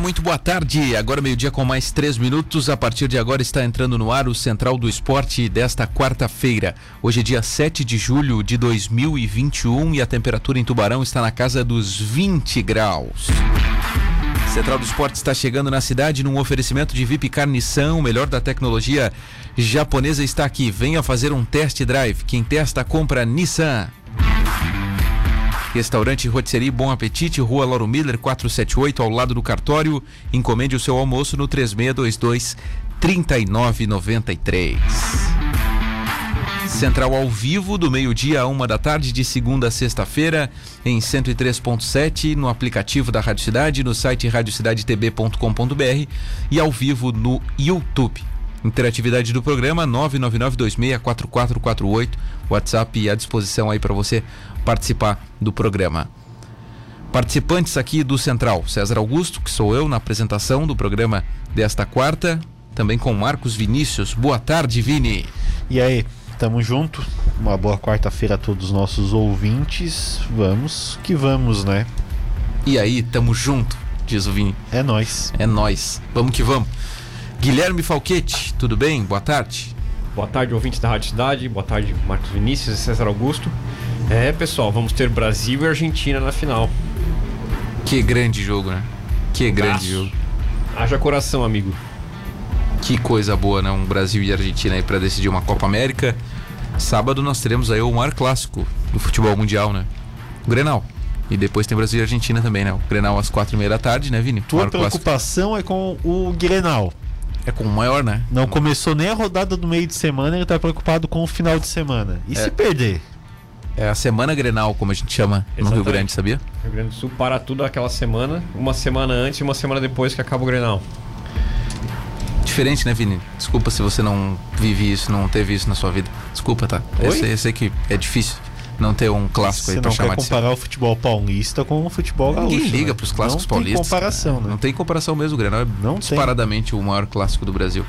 Muito boa tarde. Agora meio-dia com mais três minutos. A partir de agora está entrando no ar o Central do Esporte desta quarta-feira. Hoje é dia 7 de julho de 2021 e a temperatura em Tubarão está na casa dos 20 graus. Central do Esporte está chegando na cidade num oferecimento de VIP Carnição, o melhor da tecnologia japonesa está aqui. Venha fazer um test drive. Quem testa, compra Nissan. Restaurante Rotisserie Bom Apetite, Rua Lauro Miller 478, ao lado do cartório. Encomende o seu almoço no 3622 3993. Central ao vivo, do meio-dia a uma da tarde, de segunda a sexta-feira, em 103.7, no aplicativo da Rádio Cidade, no site radiocidadetb.com.br e ao vivo no YouTube. Interatividade do programa 999264448, WhatsApp à disposição aí para você participar do programa. Participantes aqui do Central, César Augusto, que sou eu na apresentação do programa desta quarta, também com Marcos Vinícius. Boa tarde, Vini. E aí, tamo junto. Uma boa quarta-feira a todos os nossos ouvintes. Vamos que vamos, né? E aí, tamo junto, diz o Vini. É nós. É nós. Vamos que vamos. Guilherme Falquete, tudo bem? Boa tarde. Boa tarde, ouvintes da Rádio Cidade. Boa tarde, Marcos Vinícius e César Augusto. É, pessoal, vamos ter Brasil e Argentina na final. Que grande jogo, né? Que grande Braço. jogo. Haja coração, amigo. Que coisa boa, né? Um Brasil e Argentina aí para decidir uma Copa América. Sábado nós teremos aí o maior clássico do futebol mundial, né? O Grenal. E depois tem Brasil e Argentina também, né? O Grenal às quatro e meia da tarde, né, Vini? Tua Maior clássico. preocupação é com o Grenal. É com o maior, né? Não começou nem a rodada do meio de semana, ele tá preocupado com o final de semana. E É. se perder? É a semana Grenal, como a gente chama no Rio Exatamente. Grande, sabia? Rio Grande do Sul para tudo aquela semana, uma semana antes e uma semana depois que acaba o Grenal. Diferente, né, Vini? Desculpa se você não vive isso, não teve isso na sua vida. Desculpa, tá? Eu sei, eu sei que é difícil não ter um clássico aí Você pra não quer chamar de seu. comparar o futebol paulista com o futebol gaúcho. Ninguém liga né? pros clássicos não paulistas. Tem comparação, cara. né? Não tem comparação mesmo. O Grenal é Não tem. disparadamente o maior clássico do Brasil.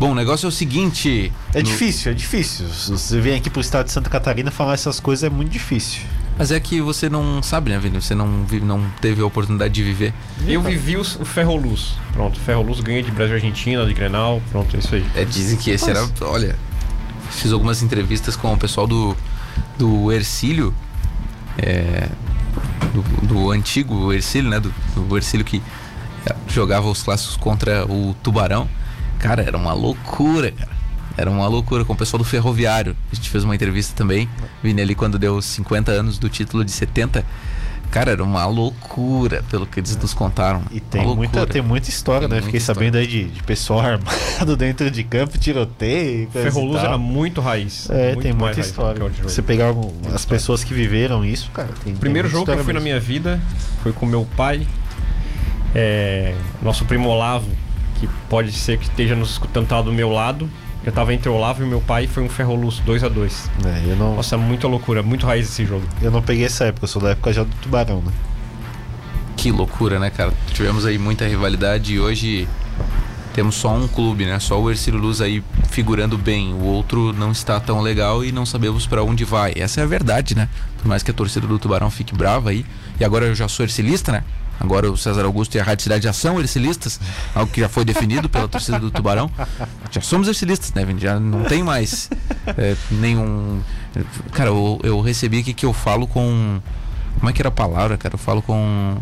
Bom, o negócio é o seguinte. É no- difícil, é difícil. Se você vem aqui pro estado de Santa Catarina falar essas coisas é muito difícil. Mas é que você não sabe, né, Vini? Você não, vi- não teve a oportunidade de viver. Eu vivi o, o Ferroluz. Pronto, o Ferroluz ganha de Brasil e Argentina, de Grenal. Pronto, é isso aí. É, dizem que esse era. Olha, fiz algumas entrevistas com o pessoal do, do Ercílio. é, do, do antigo Ercílio, né? Do, do Ercílio que jogava os clássicos contra o Tubarão. Cara, era uma loucura, cara. Era uma loucura com o pessoal do Ferroviário. A gente fez uma entrevista também, Vini ali quando deu os 50 anos do título de 70. Cara, era uma loucura, pelo que eles nos contaram. E tem muita, tem muita história, Tem né? muita Fiquei história. sabendo aí de, de pessoal armado dentro de campo, tiroteio. Ferroluz era muito raiz. É, muito tem muita história. Você pegar as pessoas que viveram isso, cara. Tem, O primeiro tem jogo que eu fui na história minha vida foi com meu pai, é, nosso primo Olavo, que pode ser que esteja nos escutando tá do meu lado. Eu tava entre o Olavo e o meu pai, foi um Ferroluz 2 a 2 mesmo. É, eu, não, Nossa, muita loucura, muito raiz esse jogo. eu não peguei essa época, eu sou da época já do Tubarão, né? Que loucura, né, cara? Tivemos aí muita rivalidade e hoje temos só um clube, né? Só o Ercílio Luz aí figurando bem. O outro não está tão legal e não sabemos pra onde vai. Essa é a verdade, né? Por mais que a torcida do Tubarão fique brava aí. E agora eu já sou ercilista, né? Agora o César Augusto e a Rádio Cidade já são ercilistas, algo que já foi definido pela torcida do Tubarão. Já somos ercilistas, né, Vini? Já não tem mais é, nenhum. Cara, eu, eu recebi aqui que eu falo com. Como é que era a palavra, cara? Eu falo com.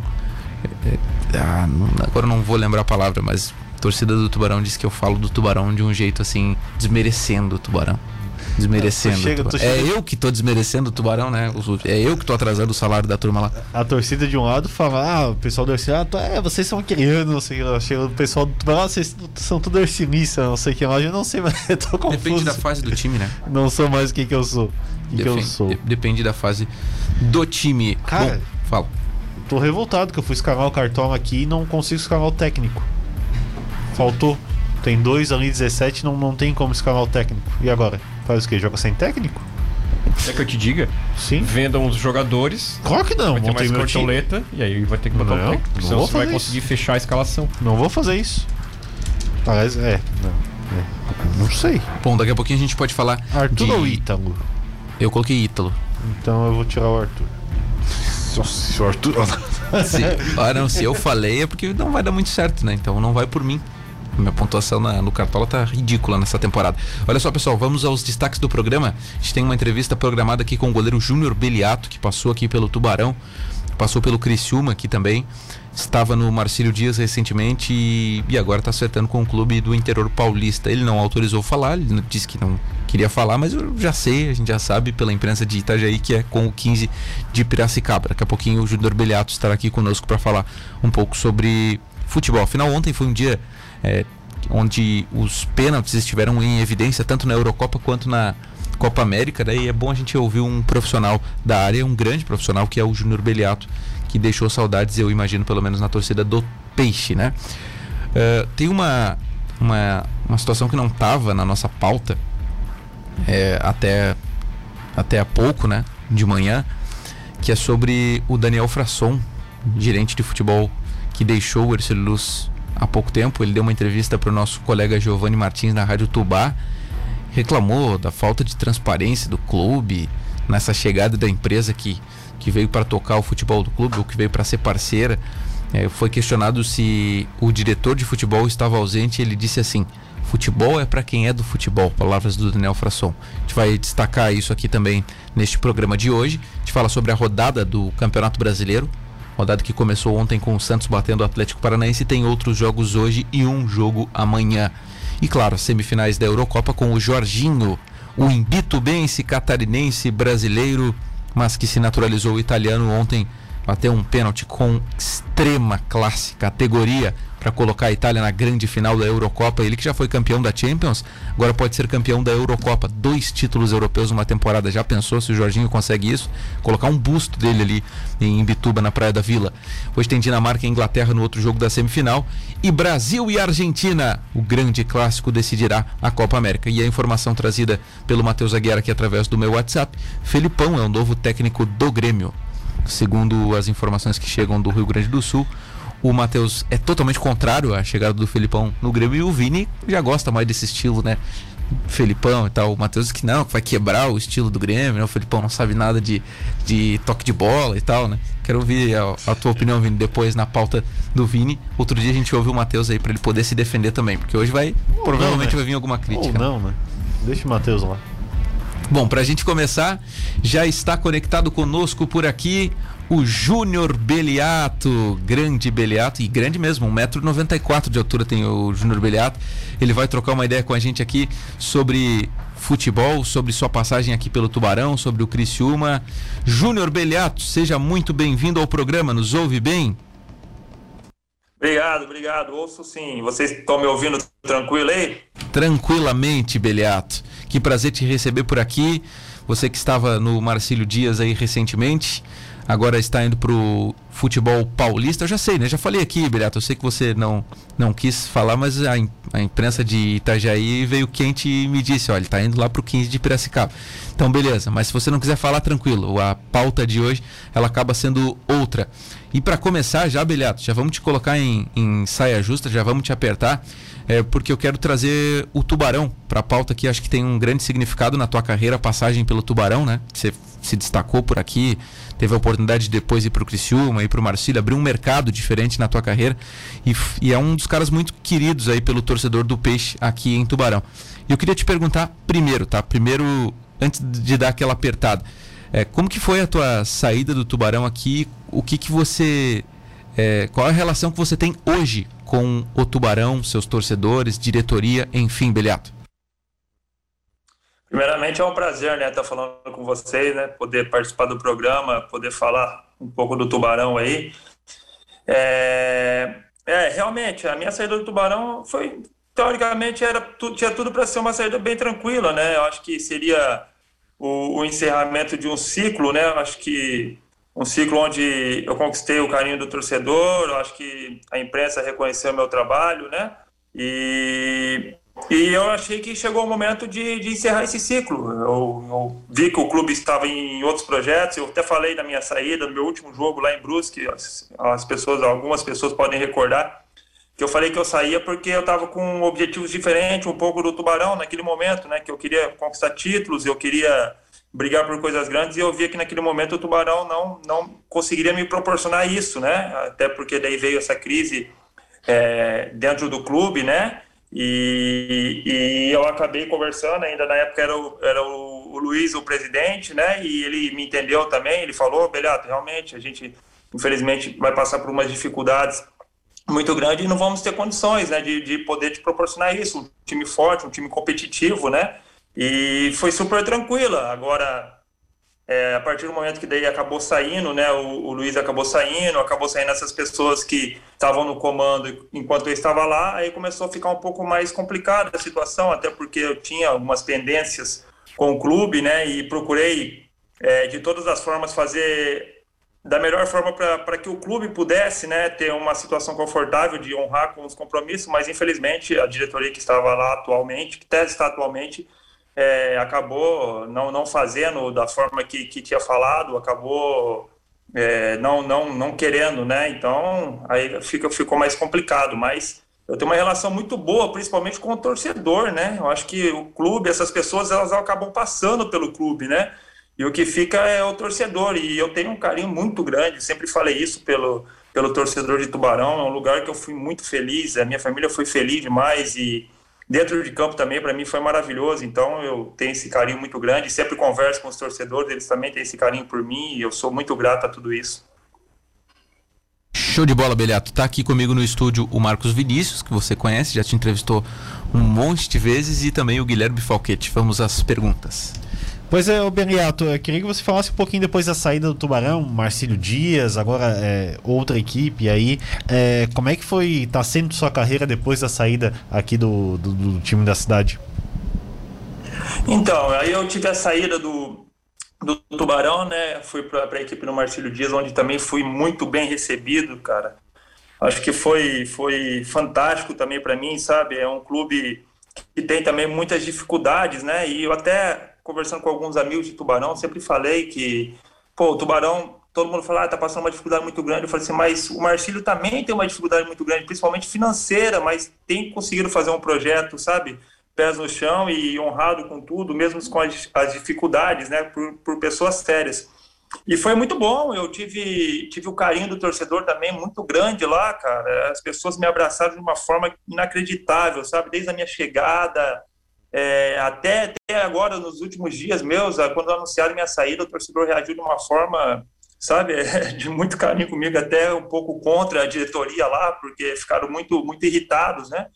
Ah, não- agora eu não vou lembrar a palavra, mas a torcida do Tubarão diz que eu falo do Tubarão de um jeito assim, desmerecendo o Tubarão. Desmerecendo. Tu chega- tu. É eu que tô desmerecendo o Tubarão, né? É eu que tô atrasando o salário da turma lá. A torcida de um lado fala, ah, o pessoal do Ercílio, ah, é, vocês são aquelianos, não sei o que lá. O pessoal do Tubarão, ah, vocês são tudo ercilistas, não sei o que lá. Eu não sei, mas eu tô confuso. Depende da fase do time, né? Não sou mais quem que eu sou. Quem que eu sou. de- Depende da fase do time. Cara, Bom, fala. Tô revoltado que eu fui escalar o cartão aqui e não consigo escalar o técnico. Faltou. Tem dois ali, 17, não, não tem como escalar o técnico. E agora? Faz o quê? Joga sem técnico? Quer que eu te diga? Sim. Vendam os jogadores, Claro que não, vai ter mais cartoleta, e aí vai ter que botar Não, o técnico. não Senão você vai fazer conseguir isso. fechar a escalação. Não vou fazer isso. Aliás, é. Não, é. não sei. Bom, daqui a pouquinho a gente pode falar. Arthur de... ou Ítalo? Eu coloquei Ítalo. Então eu vou tirar o Arthur. Nossa, se o Arthur. Se, ah, não, se eu falei é porque não vai dar muito certo, né? Então não vai por mim. Minha pontuação na, no Cartola tá ridícula nessa temporada. Olha só, pessoal, vamos aos destaques do programa. A gente tem uma entrevista programada aqui com o goleiro Júnior Beliato, que passou aqui pelo Tubarão, passou pelo Criciúma aqui também. Estava no Marcílio Dias recentemente e, e agora está acertando com o clube do interior paulista. Ele não autorizou falar, ele disse que não queria falar, mas eu já sei, a gente já sabe pela imprensa de Itajaí que é com o 15 de Piracicaba. Daqui a pouquinho o Júnior Beliato estará aqui conosco para falar um pouco sobre futebol. Afinal, ontem foi um dia é, onde os pênaltis estiveram em evidência tanto na Eurocopa quanto na Copa América. Daí é bom a gente ouvir um profissional da área, um grande profissional que é o Júnior Beliato, que deixou saudades, eu imagino, pelo menos na torcida do Peixe, né? Uh, tem uma, uma, uma situação que não estava na nossa pauta é, até, até há pouco, né? De manhã, que é sobre o Daniel Frasson, gerente de futebol que deixou o Ercílio Luz há pouco tempo. Ele deu uma entrevista para o nosso colega Giovanni Martins na Rádio Tubá. Reclamou da falta de transparência do clube nessa chegada da empresa que, que veio para tocar o futebol do clube, ou que veio para ser parceira. É, foi questionado se o diretor de futebol estava ausente. Ele disse assim: Futebol é para quem é do futebol. Palavras do Daniel Frasson. A gente vai destacar isso aqui também neste programa de hoje. A gente fala sobre a rodada do Campeonato Brasileiro. Rodada que começou ontem com o Santos batendo o Atlético Paranaense. Tem outros jogos hoje e um jogo amanhã. E claro, semifinais da Eurocopa com o Jorginho, o imbitubense catarinense brasileiro, mas que se naturalizou italiano ontem. Bateu um pênalti com extrema classe, categoria para colocar a Itália na grande final da Eurocopa. Ele que já foi campeão da Champions, agora pode ser campeão da Eurocopa. Dois títulos europeus numa temporada. Já pensou se o Jorginho consegue isso? Colocar um busto dele ali em Bituba, na Praia da Vila. Hoje tem Dinamarca e Inglaterra no outro jogo da semifinal. E Brasil e Argentina. O grande clássico decidirá a Copa América. E a informação trazida pelo Matheus Aguiar aqui através do meu WhatsApp. Felipão é o novo técnico do Grêmio. Segundo as informações que chegam do Rio Grande do Sul, o Matheus é totalmente contrário à chegada do Felipão no Grêmio e o Vini já gosta mais desse estilo, né? Felipão e tal. O Matheus que não, que vai quebrar o estilo do Grêmio, né? O Felipão não sabe nada de, de toque de bola e tal, né? Quero ouvir a, a tua opinião, Vini, depois na pauta do Vini. Outro dia a gente ouviu o Matheus aí para ele poder se defender também, porque hoje vai. Ou provavelmente não, né? vai vir alguma crítica. Ou não, né? Deixa o Matheus lá. Bom, para a gente começar, já está conectado conosco por aqui o Júnior Beliato, grande Beliato, e grande mesmo, 1,94m de altura tem o Júnior Beliato. Ele vai trocar uma ideia com a gente aqui sobre futebol, sobre sua passagem aqui pelo Tubarão, sobre o Criciúma. Júnior Beliato, seja muito bem-vindo ao programa, nos ouve bem? Obrigado, obrigado. Ouço sim. Vocês estão me ouvindo tranquilo aí? Tranquilamente, Beliato. Que prazer te receber por aqui. Você que estava no Marcílio Dias aí recentemente agora está indo para o futebol paulista. Eu já sei, né? Já falei aqui, Birato. Eu sei que você não, não quis falar, mas a, a imprensa de Itajaí veio quente e me disse: olha, está indo lá para o 15 de Piracicaba. Então, beleza. Mas se você não quiser falar, tranquilo. A pauta de hoje ela acaba sendo outra. E para começar, já, Beliato, já vamos te colocar em, em saia justa, já vamos te apertar é, porque eu quero trazer o Tubarão para a pauta que acho que tem um grande significado na tua carreira, a passagem pelo Tubarão, né? Você se destacou por aqui, teve a oportunidade de depois ir para o Criciúma, ir para o Marcílio, abrir um mercado diferente na tua carreira e, e, é um dos caras muito queridos aí pelo torcedor do Peixe aqui em Tubarão. E eu queria te perguntar primeiro, tá? Primeiro, antes de dar aquela apertada, é, como que foi a tua saída do Tubarão aqui? O que que você é, qual é a relação que você tem hoje com o Tubarão, seus torcedores, diretoria, enfim, Beliato? Primeiramente é um prazer, né, estar falando com vocês, né, poder participar do programa, poder falar um pouco do Tubarão aí. É, é realmente, a minha saída do Tubarão foi, teoricamente, era, tinha tudo para ser uma saída bem tranquila, né, eu acho que seria o, o encerramento de um ciclo, né, eu acho que um ciclo onde eu conquistei o carinho do torcedor, acho que a imprensa reconheceu meu trabalho, né? E, e eu achei que chegou o momento de, de encerrar esse ciclo. Eu, eu, vi que o clube estava em outros projetos, eu até falei na minha saída, no meu último jogo lá em Brusque, as, as pessoas, algumas pessoas podem recordar, que eu falei que eu saía porque eu estava com objetivos diferentes um pouco do Tubarão naquele momento, né? Que eu queria conquistar títulos, eu queria brigar por coisas grandes e eu via que naquele momento o Tubarão não, não conseguiria me proporcionar isso, né? Até porque daí veio essa crise é, dentro do clube, né? E, e, eu acabei conversando, ainda na época era o, era o, o, Luiz, o presidente, né? E ele me entendeu também, ele falou, Beliato, realmente, a gente infelizmente vai passar por umas dificuldades muito grandes e não vamos ter condições, né? De, de poder te proporcionar isso, um time forte, um time competitivo, né? E foi super tranquila. Agora, é, a partir do momento que daí acabou saindo, né, o, o, Luiz acabou saindo, acabou saindo essas pessoas que estavam no comando enquanto eu estava lá, aí começou a ficar um pouco mais complicada a situação, até porque eu tinha algumas pendências com o clube, né, e procurei é, de todas as formas fazer da melhor forma para que o clube pudesse, né, ter uma situação confortável de honrar com os compromissos, mas infelizmente a diretoria que estava lá atualmente, que até está atualmente, é, acabou não, não fazendo da forma que, que tinha falado, acabou é, não, não, não querendo, né? Então aí fica, ficou mais complicado, mas eu tenho uma relação muito boa, principalmente com o torcedor, né? Eu acho que o clube, essas pessoas, elas acabam passando pelo clube, né? E o que fica é o torcedor, e eu tenho um carinho muito grande, sempre falei isso pelo, pelo torcedor de Tubarão, é um lugar que eu fui muito feliz, a minha família foi feliz demais, e Dentro de campo também, para mim, foi maravilhoso. Então, eu tenho esse carinho muito grande. Sempre converso com os torcedores, eles também têm esse carinho por mim e eu sou muito grato a tudo isso. Show de bola, Beliato. Tá aqui comigo no estúdio o Marcos Vinícius, que você conhece, já te entrevistou um monte de vezes, e também o Guilherme Falquete. Vamos às perguntas. Pois é, Beniato, eu queria que você falasse um pouquinho depois da saída do Tubarão, Marcílio Dias, agora é, outra equipe aí. É, como é que foi, tá sendo sua carreira depois da saída aqui do, do, do time da cidade? Então, aí eu tive a saída do, do Tubarão, né? Fui para a equipe do Marcílio Dias, onde também fui muito bem recebido, cara. Acho que foi, foi fantástico também para mim, sabe? É um clube que tem também muitas dificuldades, né? E eu até conversando com alguns amigos de Tubarão, sempre falei que, pô, o Tubarão, todo mundo fala, ah, tá passando uma dificuldade muito grande. Eu falei assim, mas o Marcílio também tem uma dificuldade muito grande, principalmente financeira, mas tem conseguido fazer um projeto, sabe? Pés no chão e honrado com tudo, mesmo com as, as dificuldades, né? Por, por pessoas sérias. E foi muito bom, eu tive, tive o carinho do torcedor também muito grande lá, cara. As pessoas me abraçaram de uma forma inacreditável, sabe? Desde a minha chegada, é, até, até agora, nos últimos dias meus, quando anunciaram minha saída, o torcedor reagiu de uma forma, sabe, de muito carinho comigo, até um pouco contra a diretoria lá, porque ficaram muito, muito irritados, né?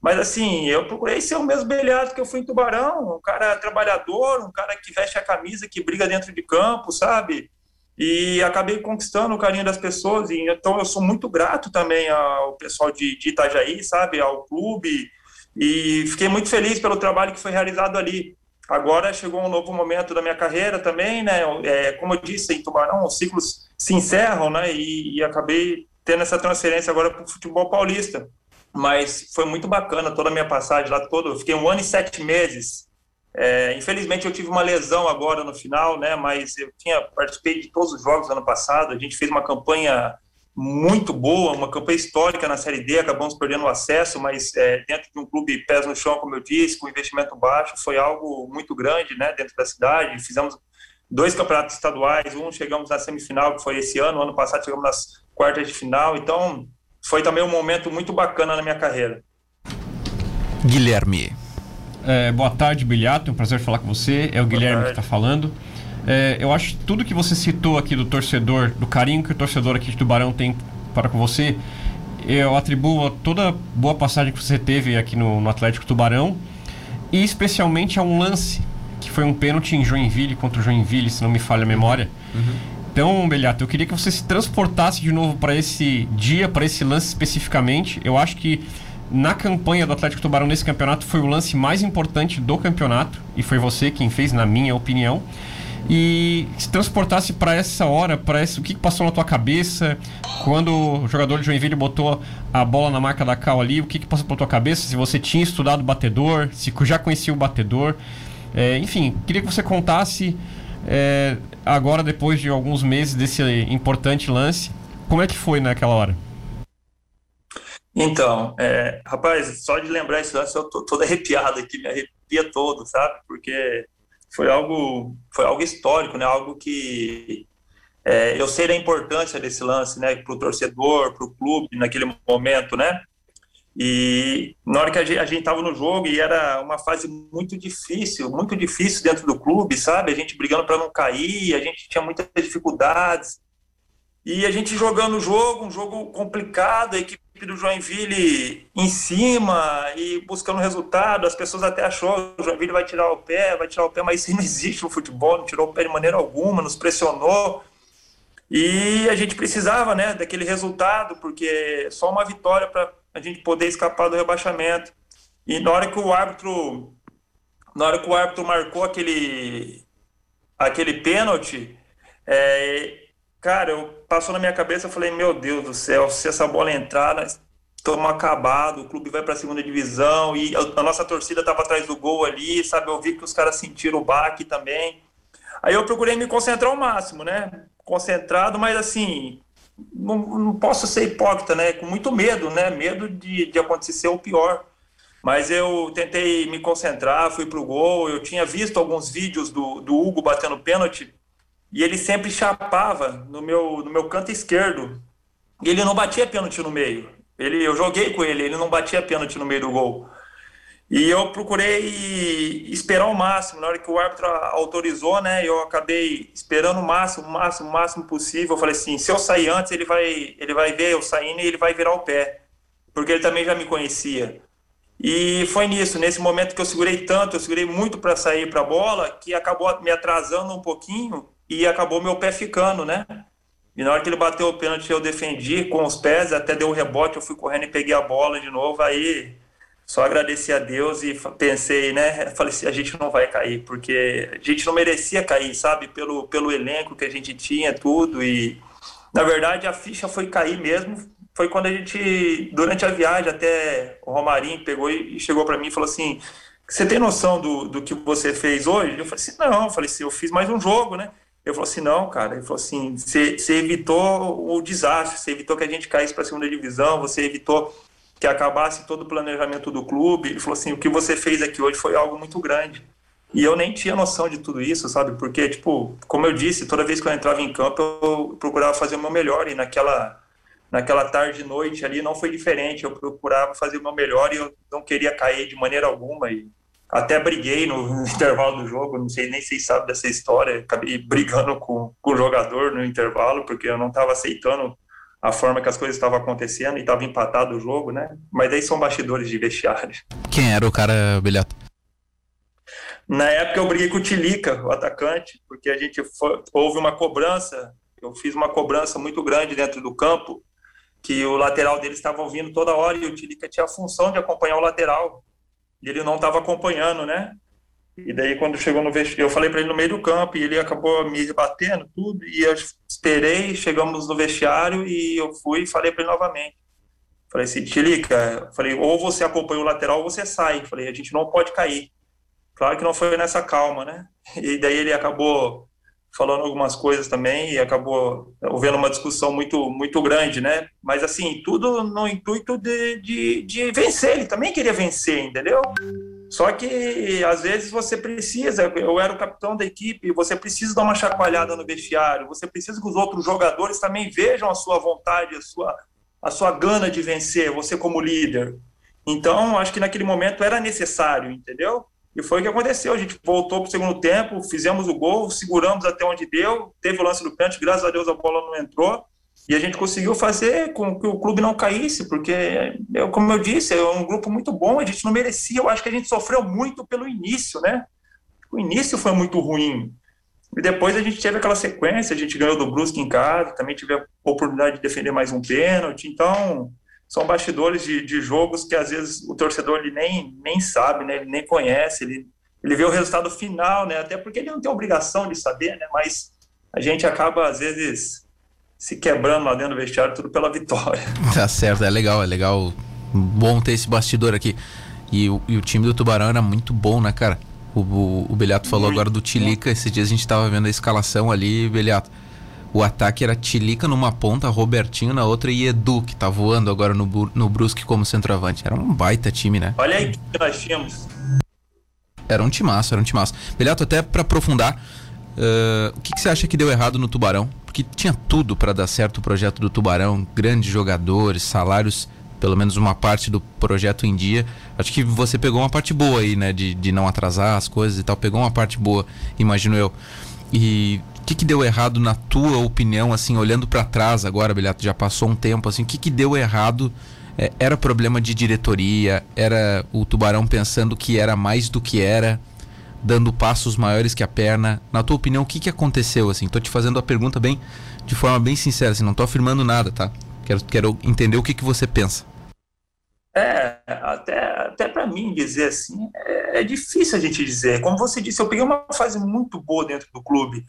Mas assim, eu procurei ser o mesmo belhado que eu fui em Tubarão, um cara trabalhador, um cara que veste a camisa, que briga dentro de campo, sabe? E acabei conquistando o carinho das pessoas, então eu sou muito grato também ao pessoal de, de Itajaí, sabe? Ao clube, e fiquei muito feliz pelo trabalho que foi realizado ali. Agora chegou um novo momento da minha carreira também, né? É, como eu disse, em Tubarão, os ciclos se encerram, né? E, e acabei tendo essa transferência agora para o futebol paulista. Mas foi muito bacana toda a minha passagem lá toda. Eu fiquei um ano e sete meses. É, infelizmente eu tive uma lesão agora no final, né? Mas eu tinha participei de todos os jogos ano passado. A gente fez uma campanha muito boa, uma campanha histórica na Série D, acabamos perdendo o acesso, mas é, dentro de um clube pés no chão, como eu disse, com investimento baixo, foi algo muito grande né, dentro da cidade. Fizemos dois campeonatos estaduais, um chegamos na semifinal, que foi esse ano, ano passado chegamos nas quartas de final, então foi também um momento muito bacana na minha carreira. Guilherme. É, boa tarde, Bilhato, é um prazer falar com você, é o Guilherme que está falando. É, eu acho tudo que você citou aqui do torcedor, do carinho que o torcedor aqui de Tubarão tem para com você, eu atribuo a toda boa passagem que você teve aqui no, no Atlético Tubarão e especialmente a um lance que foi um pênalti em Joinville contra o Joinville, se não me falha a memória. Uhum. Então, Beliato, eu queria que você se transportasse de novo para esse dia, para esse lance especificamente. Eu acho que na campanha do Atlético Tubarão nesse campeonato foi o lance mais importante do campeonato e foi você quem fez, na minha opinião e se transportasse para essa hora, para o que passou na tua cabeça quando o jogador de Joinville botou a bola na marca da Cal ali, o que, que passou pela tua cabeça, se você tinha estudado o batedor, se já conhecia o batedor, é, enfim, queria que você contasse é, agora depois de alguns meses desse importante lance, como é que foi naquela hora? Então, é, rapaz, só de lembrar esse lance eu tô todo arrepiado aqui, me arrepia todo, sabe? Porque foi algo, foi algo histórico, né? Algo que é, eu sei da importância desse lance, né? Para o torcedor, para o clube naquele momento, né? E na hora que a gente estava no jogo e era uma fase muito difícil, muito difícil dentro do clube, sabe? A gente brigando para não cair, a gente tinha muitas dificuldades. E a gente jogando o jogo, um jogo complicado, a equipe do Joinville em cima e buscando resultado. As pessoas até achou o Joinville vai tirar o pé, vai tirar o pé, mas isso não existe no futebol, não tirou o pé de maneira alguma, nos pressionou. E a gente precisava, né, daquele resultado, porque só uma vitória para a gente poder escapar do rebaixamento. E na hora que o árbitro, na hora que o árbitro marcou aquele aquele pênalti, é, cara, eu passou na minha cabeça, eu falei, meu Deus do céu, se essa bola entrar, nós estamos acabados, o clube vai para a segunda divisão e a, nossa torcida estava atrás do gol ali, sabe? Eu vi que os caras sentiram o baque também. Aí eu procurei me concentrar ao máximo, né? Concentrado, mas assim, não, não posso ser hipócrita, né? Com muito medo, né? Medo de, de acontecer o pior. Mas eu tentei me concentrar, fui pro gol. Eu tinha visto alguns vídeos do, do Hugo batendo pênalti e ele sempre chapava no meu, no meu canto esquerdo. E ele não batia pênalti no meio. Ele, eu joguei com ele, ele não batia pênalti no meio do gol. E eu procurei esperar o máximo. Na hora que o árbitro autorizou, né, eu acabei esperando o máximo, o máximo, o máximo possível. Eu falei assim: se eu sair antes, ele vai, ele vai ver eu saindo e ele vai virar o pé, porque ele também já me conhecia. E foi nisso, nesse momento que eu segurei tanto, eu segurei muito para sair para a bola, que acabou me atrasando um pouquinho e acabou meu pé ficando, né? E na hora que ele bateu o pênalti, eu defendi com os pés, até deu o um rebote, eu fui correndo e peguei a bola de novo. Aí só agradeci a Deus e pensei, né? Falei assim, a gente não vai cair, porque a gente não merecia cair, sabe? Pelo, pelo elenco que a gente tinha, tudo. E na verdade a ficha foi cair mesmo. Foi quando a gente, durante a viagem, até o Romarinho pegou e chegou para mim e falou assim: Você tem noção do, do que você fez hoje? Eu falei assim: Não, eu falei assim: Eu fiz mais um jogo, né? Eu falei assim, não, cara. Ele falou assim, você, evitou o desastre, você evitou que a gente caísse para a segunda divisão, você evitou que acabasse todo o planejamento do clube. Ele falou assim, o que você fez aqui hoje foi algo muito grande. E eu nem tinha noção de tudo isso, sabe? Porque, tipo, como eu disse, toda vez que eu entrava em campo, eu procurava fazer o meu melhor. E naquela, naquela tarde e noite ali não foi diferente. Eu procurava fazer o meu melhor e eu não queria cair de maneira alguma. E até briguei no intervalo do jogo, não sei nem se sabe dessa história, acabei brigando com, com o jogador no intervalo, porque eu não estava aceitando a forma que as coisas estavam acontecendo e estava empatado o jogo, né? Mas aí são bastidores de vestiário. Quem era o cara, Belhato? Na época eu briguei com o Tilica, o atacante, porque a gente foi, houve uma cobrança, eu fiz uma cobrança muito grande dentro do campo, que o lateral dele estava ouvindo toda hora e o Tilica tinha a função de acompanhar o lateral e ele não estava acompanhando, né? E daí, quando chegou no vestiário, eu falei para ele no meio do campo e ele acabou me rebatendo tudo. E eu esperei, chegamos no vestiário e eu fui e falei para ele novamente. Falei assim, Tilica, falei, ou você acompanha o lateral ou você sai. Falei, a gente não pode cair. Claro que não foi nessa calma, né? E daí ele acabou falando algumas coisas também e acabou havendo uma discussão muito muito grande, né? Mas assim, tudo no intuito de, de, de, vencer, ele também queria vencer, entendeu? Só que às vezes você precisa, eu era o capitão da equipe, você precisa dar uma chacoalhada no vestiário, você precisa que os outros jogadores também vejam a sua vontade, a sua, a sua gana de vencer, você como líder. Então, acho que naquele momento era necessário, entendeu? E foi o que aconteceu. A gente voltou para o segundo tempo, fizemos o gol, seguramos até onde deu, teve o lance do pênalti, graças a Deus a bola não entrou. E a gente conseguiu fazer com que o clube não caísse, porque, eu, como eu disse, é um grupo muito bom, a gente não merecia. Eu acho que a gente sofreu muito pelo início, né? O início foi muito ruim. E depois a gente teve aquela sequência, a gente ganhou do Brusque em casa, também tive a oportunidade de defender mais um pênalti. Então, são bastidores de, de jogos que às vezes o torcedor ele nem, nem sabe, né? ele nem conhece, ele, ele vê o resultado final, né? até porque ele não tem obrigação de saber, né? mas a gente acaba às vezes se quebrando lá dentro do vestiário tudo pela vitória. Tá certo, é legal, é legal, bom ter esse bastidor aqui. E o, e o time do Tubarão era muito bom, né, cara? O, o, o Beliato falou muito agora do Tilica, esses dias a gente tava vendo a escalação ali, Beliato o ataque era Tilica numa ponta, Robertinho na outra e Edu, que tá voando agora no, no Brusque como centroavante. Era um baita time, né? Olha aí que nós tínhamos. Era um timaço, era um timaço. Beliato, até para aprofundar, uh, o que, que, você acha que deu errado no Tubarão? Porque tinha tudo para dar certo o projeto do Tubarão, grandes jogadores, salários, pelo menos uma parte do projeto em dia. Acho que você pegou uma parte boa aí, né? De, de não atrasar as coisas e tal. Pegou uma parte boa, imagino eu. E o que, que deu errado na tua opinião, assim, olhando para trás agora, Beliato, já passou um tempo, assim, o que, que deu errado? É, era problema de diretoria? Era o Tubarão pensando que era mais do que era? Dando passos maiores que a perna? Na tua opinião, o que, que aconteceu, assim? Tô te fazendo a pergunta bem, de forma bem sincera, assim, não tô afirmando nada, tá? Quero, quero entender o que, que você pensa. É, até, até para mim dizer assim, é, é, difícil a gente dizer. Como você disse, eu peguei uma fase muito boa dentro do clube.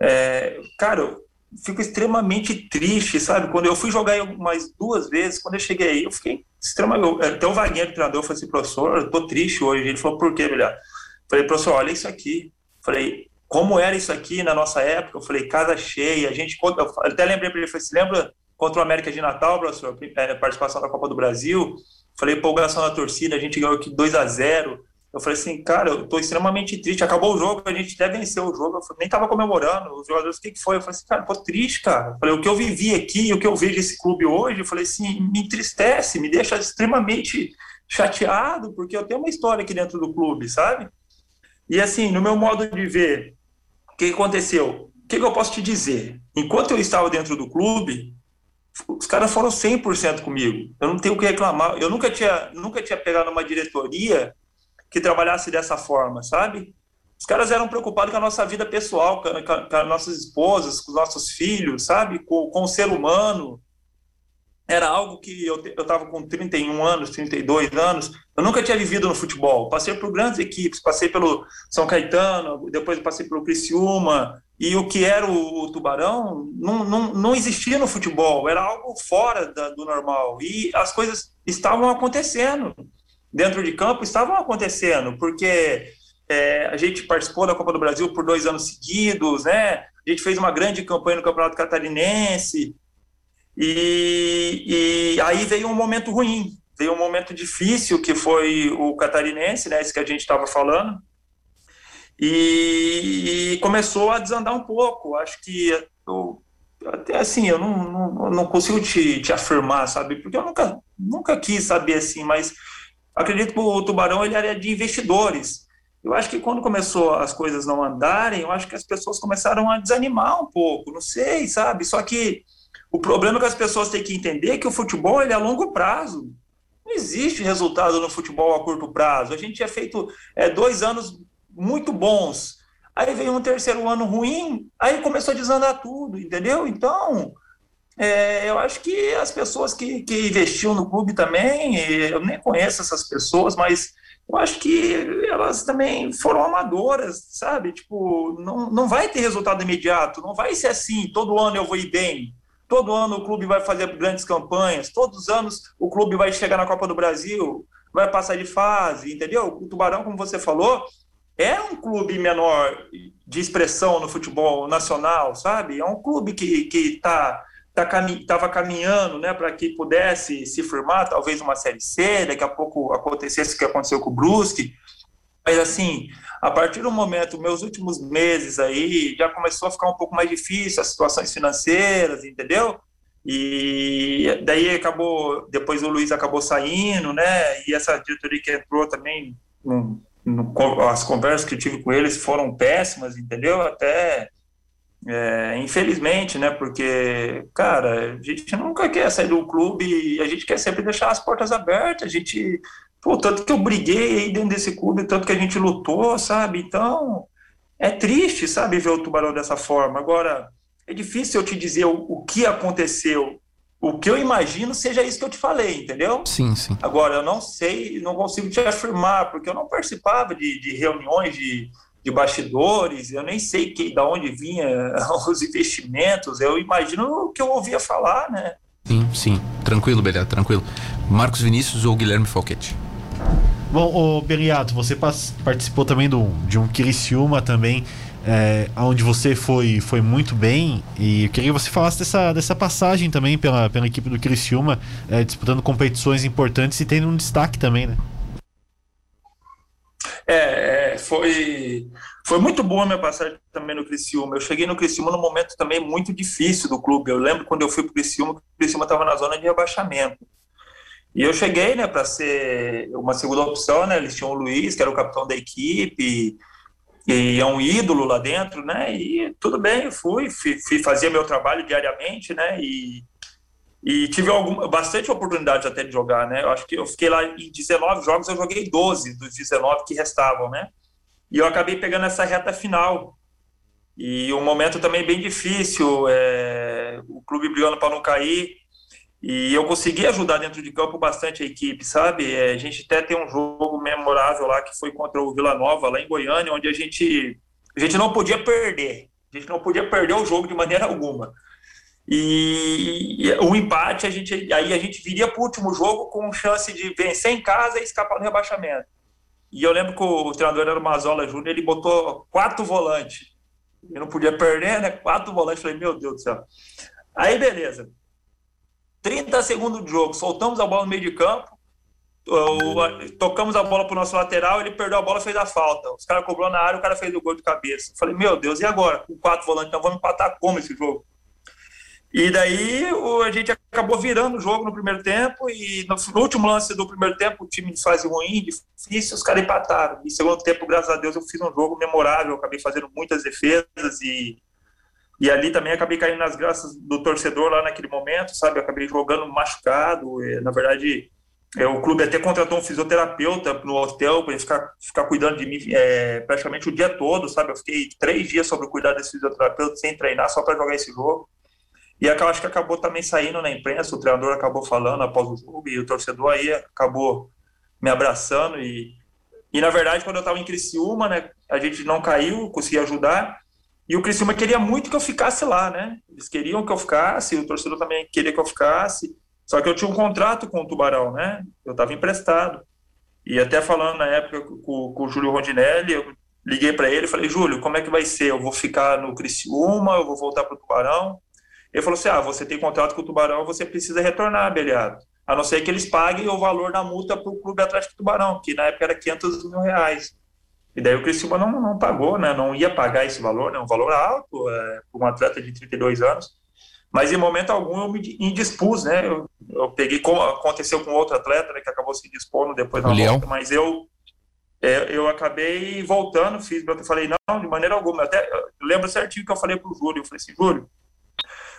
É, cara, fico extremamente triste, sabe? Quando eu fui jogar mais duas vezes, quando eu cheguei aí, eu fiquei extremamente. Até o Wagner, o treinador, falou assim: professor, eu tô triste hoje. Ele falou: por quê, melhor? Falei, professor, olha isso aqui. Falei, como era isso aqui na nossa época? Eu falei, casa cheia. A gente. Eu até lembrei para ele: falei, você lembra contra o América de Natal, professor? É, participação da Copa do Brasil. Falei, empolgação da torcida, a gente ganhou aqui 2 a 0 eu falei assim, cara, eu tô extremamente triste. Acabou o jogo, a gente até venceu o jogo. Eu nem tava comemorando. Os jogadores, o que, que foi? Eu falei assim, cara, tô triste, cara. Eu falei, o que eu vivi aqui, o que eu vejo esse clube hoje, eu falei assim, me entristece, me deixa extremamente chateado, porque eu tenho uma história aqui dentro do clube, sabe? E assim, no meu modo de ver, o que aconteceu? O que, que eu posso te dizer? Enquanto eu estava dentro do clube, os caras foram 100% comigo. Eu não tenho o que reclamar. Eu nunca tinha, nunca tinha pegado uma diretoria que trabalhasse dessa forma, sabe? Os caras eram preocupados com a nossa vida pessoal, com, com, as nossas esposas, com os nossos filhos, sabe? Com, com o ser humano. Era algo que eu estava com 31 anos, 32 anos, eu nunca tinha vivido no futebol. Passei por grandes equipes, passei pelo São Caetano, depois passei pelo Criciúma, e o que era o, o Tubarão não, não, não existia no futebol, era algo fora da, do normal. E as coisas estavam acontecendo dentro de campo estavam acontecendo, porque é, a gente participou da Copa do Brasil por dois anos seguidos, né? A gente fez uma grande campanha no Campeonato Catarinense, e, e aí veio um momento ruim, veio um momento difícil, que foi o Catarinense, né? Esse que a gente estava falando, e, e, começou a desandar um pouco. Acho que eu, até assim, eu não, não, não consigo te, te afirmar, sabe? Porque eu nunca, nunca quis saber assim, mas acredito que o Tubarão ele era de investidores. Eu acho que quando começou as coisas não andarem, eu acho que as pessoas começaram a desanimar um pouco, não sei, sabe? Só que o problema é que as pessoas têm que entender é que o futebol ele é a longo prazo. Não existe resultado no futebol a curto prazo. A gente tinha feito é, dois anos muito bons, aí veio um terceiro ano ruim, aí começou a desandar tudo, entendeu? Então, é, eu acho que as pessoas que, que investiam no clube também, eu nem conheço essas pessoas, mas eu acho que elas também foram amadoras, sabe? Tipo, não, não vai ter resultado imediato, não vai ser assim, todo ano eu vou ir bem, todo ano o clube vai fazer grandes campanhas, todos os anos o clube vai chegar na Copa do Brasil, vai passar de fase, entendeu? O Tubarão, como você falou, é um clube menor de expressão no futebol nacional, sabe? É um clube que está estava tá caminhando né, para que pudesse se firmar, talvez uma Série C, daqui a pouco acontecesse o que aconteceu com o Brusque. Mas, assim, a partir do momento, meus últimos meses aí, já começou a ficar um pouco mais difícil as situações financeiras, entendeu? E daí acabou, depois o Luiz acabou saindo, né? E essa diretoria que entrou também, no, no, as conversas que eu tive com eles foram péssimas, entendeu? Até é, infelizmente, né? Porque, cara, a gente nunca quer sair do clube e a gente quer sempre deixar as portas abertas. A gente, pô, tanto que eu briguei aí dentro desse clube, tanto que a gente lutou, sabe? Então, é triste, sabe, ver o Tubarão dessa forma. Agora, é difícil eu te dizer o, o que aconteceu. O que eu imagino seja isso que eu te falei, entendeu? Sim, sim. Agora, eu não sei, não consigo te afirmar, porque eu não participava de, de reuniões de de bastidores, eu nem sei que, da onde vinha os investimentos, eu imagino o que eu ouvia falar, né? Sim, sim. Tranquilo, Beliato, tranquilo. Marcos Vinícius ou Guilherme Falquete? Bom, o Beliato, você participou também do, de um Criciúma também, é, onde você foi, foi muito bem e eu queria que você falasse dessa, dessa passagem também pela, pela equipe do Criciúma, é, disputando competições importantes e tendo um destaque também, né? É, é foi, foi muito boa a minha passagem também no Criciúma. Eu cheguei no Criciúma num momento também muito difícil do clube. Eu lembro quando eu fui para o Criciúma, o Criciúma estava na zona de rebaixamento. E eu cheguei, né, para ser uma segunda opção, né? Eles tinham o Luiz, que era o capitão da equipe, e é um ídolo lá dentro, né? E tudo bem, eu fui, fui, fui fazia meu trabalho diariamente, né? E, e tive alguma, bastante oportunidade até de jogar, né? Eu acho que eu fiquei lá em 19 jogos, eu joguei 12 dos 19 que restavam, né? E eu acabei pegando essa reta final. E um momento também bem difícil, é, o clube brigando para não cair. E eu consegui ajudar dentro de campo bastante a equipe, sabe? É, a gente até tem um jogo memorável lá que foi contra o Vila Nova, lá em Goiânia, onde a gente, a gente não podia perder. A gente não podia perder o jogo de maneira alguma. E, e o empate, a gente, aí a gente viria para o último jogo com chance de vencer em casa e escapar do rebaixamento. E eu lembro que o treinador era o Mazola Júnior, ele botou quatro volantes. Eu não podia perder, né? Quatro volantes. Falei, meu Deus do céu. Aí, beleza. 30 segundos de jogo, soltamos a bola no meio de campo, tocamos a bola para o nosso lateral, ele perdeu a bola, fez a falta. Os caras cobrou na área, o cara fez o gol de cabeça. Falei, meu Deus, e agora? Com quatro volantes, então vamos empatar como esse jogo? E daí a gente acabou virando o jogo no primeiro tempo e no, último lance do primeiro tempo o time de fase ruim, difícil, os caras empataram. E segundo tempo, graças a Deus, eu fiz um jogo memorável, acabei fazendo muitas defesas e e ali também acabei caindo nas graças do torcedor lá naquele momento, sabe? Eu acabei jogando machucado. E, na verdade, é, o clube até contratou um fisioterapeuta no hotel para ele ficar, ficar cuidando de mim é, praticamente o dia todo, sabe? Eu fiquei três dias sobre o cuidado desse fisioterapeuta sem treinar, só para jogar esse jogo. E eu acho que acabou também saindo na imprensa, o treinador acabou falando após o jogo e o torcedor aí acabou me abraçando. E, e na verdade, quando eu estava em Criciúma, né, a gente não caiu, consegui ajudar. E o Criciúma queria muito que eu ficasse lá, né? Eles queriam que eu ficasse, o torcedor também queria que eu ficasse. Só que eu tinha um contrato com o Tubarão, né? Eu estava emprestado. E até falando na época com, com o Júlio Rondinelli, eu liguei para ele e falei: Júlio, como é que vai ser? Eu vou ficar no Criciúma, eu vou voltar para o Tubarão? Ele falou assim: ah, você tem contrato com o Tubarão, você precisa retornar, Beliado. A não ser que eles paguem o valor da multa para o Clube Atlético Tubarão, que na época era 500 mil reais. E daí o Criciúma não, não pagou, né? Não ia pagar esse valor, né? Um valor alto é, para um atleta de 32 anos. Mas em momento algum eu me indispus, né? Eu, eu peguei, como aconteceu com outro atleta, né? Que acabou se dispondo depois da volta, mas eu é, eu acabei voltando, fiz, eu falei, não, de maneira alguma. Eu até eu lembro certinho que eu falei para o Júlio, eu falei assim, Júlio,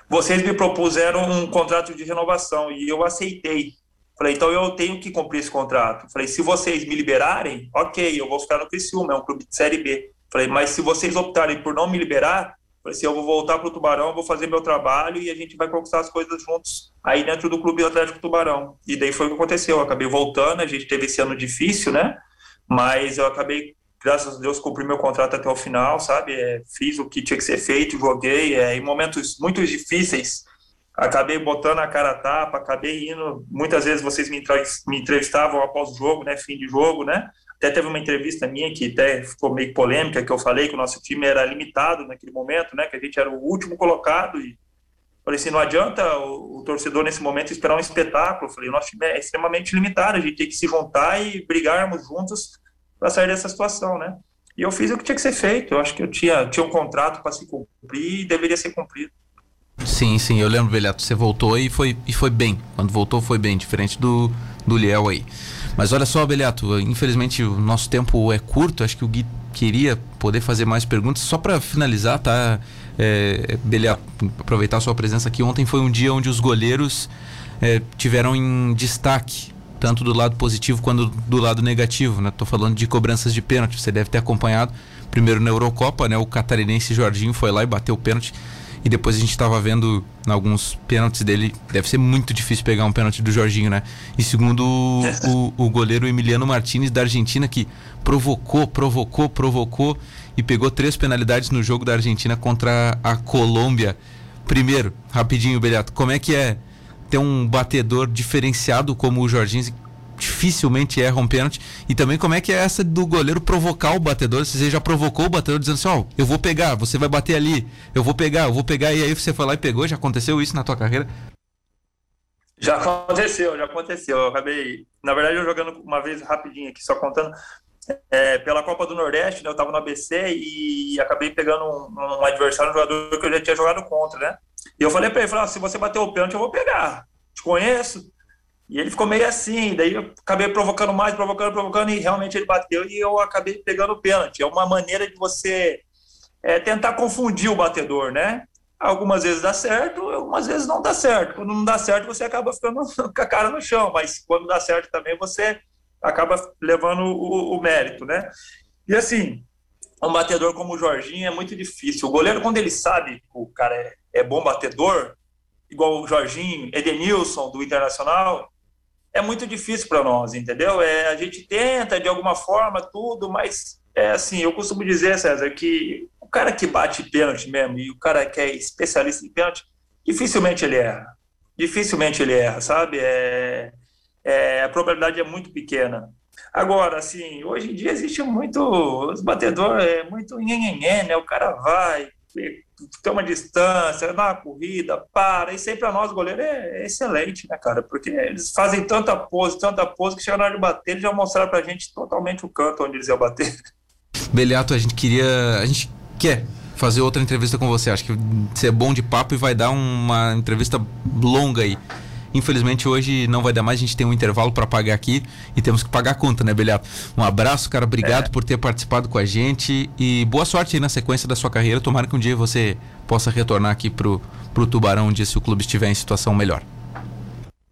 vocês me propuseram um contrato de renovação e eu aceitei. Falei, então eu tenho que cumprir esse contrato. Falei, se vocês me liberarem, ok, eu vou ficar no Criciúma, é um clube de Série B. Falei, mas se vocês optarem por não me liberar, falei assim, eu vou voltar para o Tubarão, vou fazer meu trabalho e a gente vai conquistar as coisas juntos aí dentro do Clube Atlético Tubarão. E daí foi o que aconteceu, eu acabei voltando, a gente teve esse ano difícil, né? Mas eu acabei, graças a Deus, cumpri meu contrato até o final, sabe? É, fiz o que tinha que ser feito, joguei, é, em momentos muito difíceis, acabei botando a cara a tapa, acabei indo. Muitas vezes vocês me, me entrevistavam após o jogo, né? Fim de jogo, né? Até teve uma entrevista minha que até ficou meio polêmica, que eu falei que o nosso time era limitado naquele momento, né? Que a gente era o último colocado e falei assim, não adianta o, o torcedor nesse momento esperar um espetáculo. Falei, o nosso time é extremamente limitado, a gente tem que se juntar e brigarmos juntos para sair dessa situação, né? E eu fiz o que tinha que ser feito. Eu acho que eu tinha, tinha um contrato para se cumprir e deveria ser cumprido. Sim, sim, eu lembro, Beliato, você voltou e foi, e foi bem. Quando voltou foi bem, diferente do, do Liel aí. Mas olha só, Beliato, infelizmente o nosso tempo é curto, acho que o Gui queria poder fazer mais perguntas. Só para finalizar, tá, é, Beliato, aproveitar a sua presença aqui. Ontem foi um dia onde os goleiros é, tiveram em destaque, tanto do lado positivo quanto do lado negativo. Né? Tô falando de cobranças de pênalti, você deve ter acompanhado. Primeiro na Eurocopa, né? o catarinense Jorginho foi lá e bateu o pênalti e depois a gente estava vendo alguns pênaltis dele. Deve ser muito difícil pegar um pênalti do Jorginho, né? E segundo o, o, o goleiro Emiliano Martinez da Argentina, que provocou, provocou, provocou e pegou três penalidades no jogo da Argentina contra a Colômbia. Primeiro, rapidinho, Beliato, como é que é ter um batedor diferenciado como o Jorginho dificilmente erra um pênalti. E também como é que é essa do goleiro provocar o batedor? Você já provocou o batedor dizendo assim, ó, oh, eu vou pegar, você vai bater ali, eu vou pegar, eu vou pegar, e aí você foi lá e pegou, já aconteceu isso na tua carreira? Já aconteceu, já aconteceu. Eu acabei, na verdade, eu jogando uma vez rapidinho aqui, só contando. É, pela Copa do Nordeste, né, eu estava no ABC e acabei pegando um, um, adversário, um jogador que eu já tinha jogado contra, né? E eu falei para ele, falei, ah, se você bater o pênalti, eu vou pegar. Te conheço. E ele ficou meio assim, daí eu acabei provocando mais, provocando, provocando, e realmente ele bateu e eu acabei pegando o pênalti. É uma maneira de você é, tentar confundir o batedor, né? Algumas vezes dá certo, algumas vezes não dá certo. Quando não dá certo, você acaba ficando com a cara no chão, mas quando dá certo também, você acaba levando o, o mérito, né? E assim, um batedor como o Jorginho é muito difícil. O goleiro, quando ele sabe que o cara é, é bom batedor, igual o Jorginho, Edenilson do Internacional, é muito difícil para nós, entendeu? É, a gente tenta de alguma forma tudo, mas é assim, eu costumo dizer, César, que o cara que bate pênalti mesmo e o cara que é especialista em pênalti, dificilmente ele erra. Dificilmente ele erra, sabe? É, é, a probabilidade é muito pequena. Agora, assim, hoje em dia existe muito, os batedores é muito nhenhenhé, né? O cara vai, toma distância, dá uma corrida, para. Isso aí para nós, goleiro, é, é, excelente, né, cara? Porque eles fazem tanta pose, tanta pose, que chega na hora de bater, eles já mostraram pra gente totalmente o canto onde eles iam bater. Beliato, a gente queria. A gente quer fazer outra entrevista com você. Acho que você é bom de papo e vai dar uma entrevista longa aí. Infelizmente hoje não vai dar mais, a gente tem um intervalo para pagar aqui e temos que pagar a conta, né, Beliato? Um abraço, cara, obrigado é. por ter participado com a gente e boa sorte aí na sequência da sua carreira. Tomara que um dia você possa retornar aqui pro, pro Tubarão, um dia se o clube estiver em situação melhor.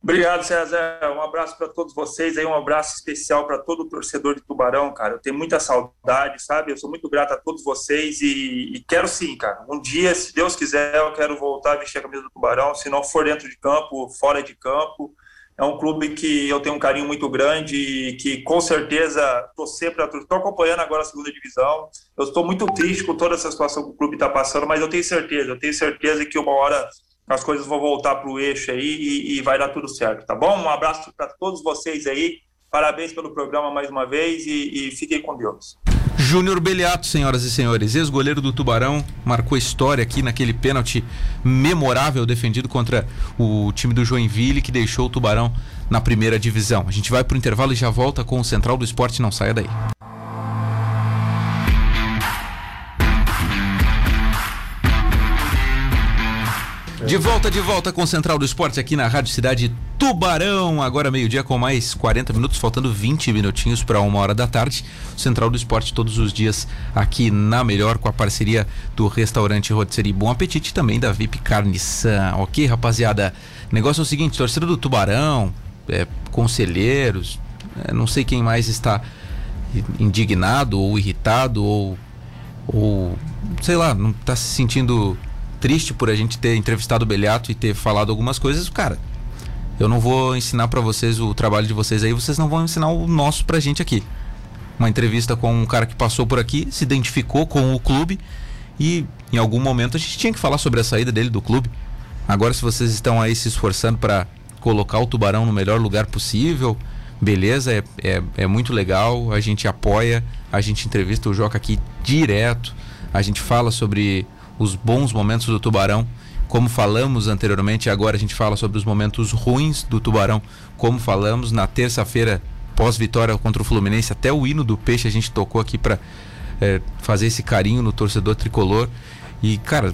Obrigado, César. Um abraço para todos vocês aí, um abraço especial para todo o torcedor de Tubarão, cara. Eu tenho muita saudade, sabe? Eu sou muito grato a todos vocês e, e, quero sim, cara. Um dia, se Deus quiser, eu quero voltar a vestir a camisa do Tubarão, se não for dentro de campo, fora de campo. É um clube que eu tenho um carinho muito grande e que com certeza torcer para Estou acompanhando agora a segunda divisão. Eu estou muito triste com toda essa situação que o clube está passando, mas eu tenho certeza, eu tenho certeza que uma hora as coisas vão voltar para o eixo aí e, e, vai dar tudo certo, tá bom? Um abraço para todos vocês aí, parabéns pelo programa mais uma vez e, e fiquem com Deus. Júnior Beliato, senhoras e senhores, ex-goleiro do Tubarão, marcou história aqui naquele pênalti memorável defendido contra o time do Joinville que deixou o Tubarão na primeira divisão. A gente vai para o intervalo e já volta com o Central do Esporte, não saia daí. De volta, de volta com o Central do Esporte aqui na Rádio Cidade Tubarão. Agora meio-dia com mais 40 minutos, faltando 20 minutinhos para uma hora da tarde. Central do Esporte todos os dias aqui na Melhor com a parceria do restaurante Rotisserie Bom Apetite e também da VIP Carne. Ok, rapaziada? Negócio é o seguinte, torcida do Tubarão, é, conselheiros, é, não sei quem mais está indignado ou irritado ou, ou sei lá, não está se sentindo triste por a gente ter entrevistado o Beliato e ter falado algumas coisas, cara. Eu não vou ensinar para vocês o trabalho de vocês aí, vocês não vão ensinar o nosso pra gente aqui. Uma entrevista com um cara que passou por aqui, se identificou com o clube e em algum momento a gente tinha que falar sobre a saída dele do clube. Agora, se vocês estão aí se esforçando para colocar o Tubarão no melhor lugar possível, beleza, é, é, é, muito legal, a gente apoia, a gente entrevista o Joca aqui direto, a gente fala sobre os bons momentos do Tubarão, como falamos anteriormente, agora a gente fala sobre os momentos ruins do Tubarão, como falamos na terça-feira pós-vitória contra o Fluminense, até o hino do Peixe a gente tocou aqui para é, fazer esse carinho no torcedor tricolor. E, cara,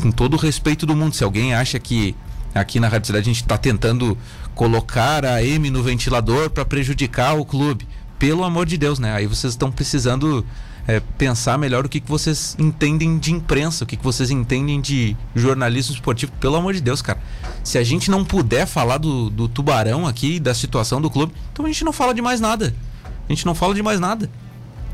com todo o respeito do mundo, se alguém acha que aqui na Rádio Cidade a gente está tentando colocar a M no ventilador para prejudicar o clube, pelo amor de Deus, né? Aí vocês estão precisando é, pensar melhor o que, que vocês entendem de imprensa, o que, que vocês entendem de jornalismo esportivo. Pelo amor de Deus, cara. Se a gente não puder falar do, do tubarão aqui, da situação do clube, então a gente não fala de mais nada. A gente não fala de mais nada.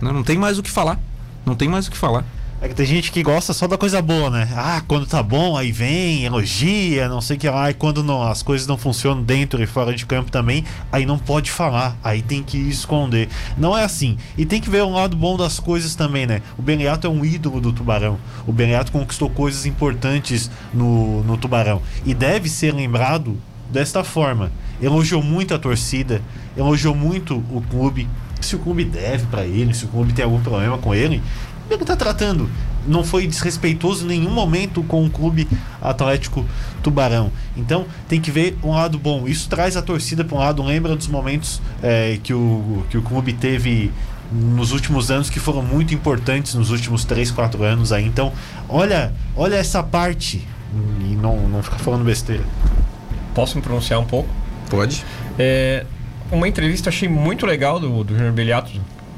Não, não tem mais o que falar. Não tem mais o que falar. É que tem gente que gosta só da coisa boa, né? Ah, quando tá bom, aí vem, elogia, não sei o que lá. E quando não, as coisas não funcionam dentro e fora de campo também, aí não pode falar. Aí tem que esconder. Não é assim. E tem que ver um lado bom das coisas também, né? O Beniato é um ídolo do Tubarão. O Beniato conquistou coisas importantes no, no Tubarão. E deve ser lembrado desta forma. Elogiou muito a torcida, elogiou muito o clube. Se o clube deve para ele, se o clube tem algum problema com ele, ele está tratando. Não foi desrespeitoso em nenhum momento com o clube Atlético Tubarão. Então tem que ver um lado bom. Isso traz a torcida para um lado. Lembra dos momentos é, que, o, que o clube teve nos últimos anos que foram muito importantes nos últimos 3, 4 anos aí. Então, olha, olha essa parte e não, não ficar falando besteira. Posso me pronunciar um pouco? Pode. É, uma entrevista achei muito legal do, do Júnior Beliato,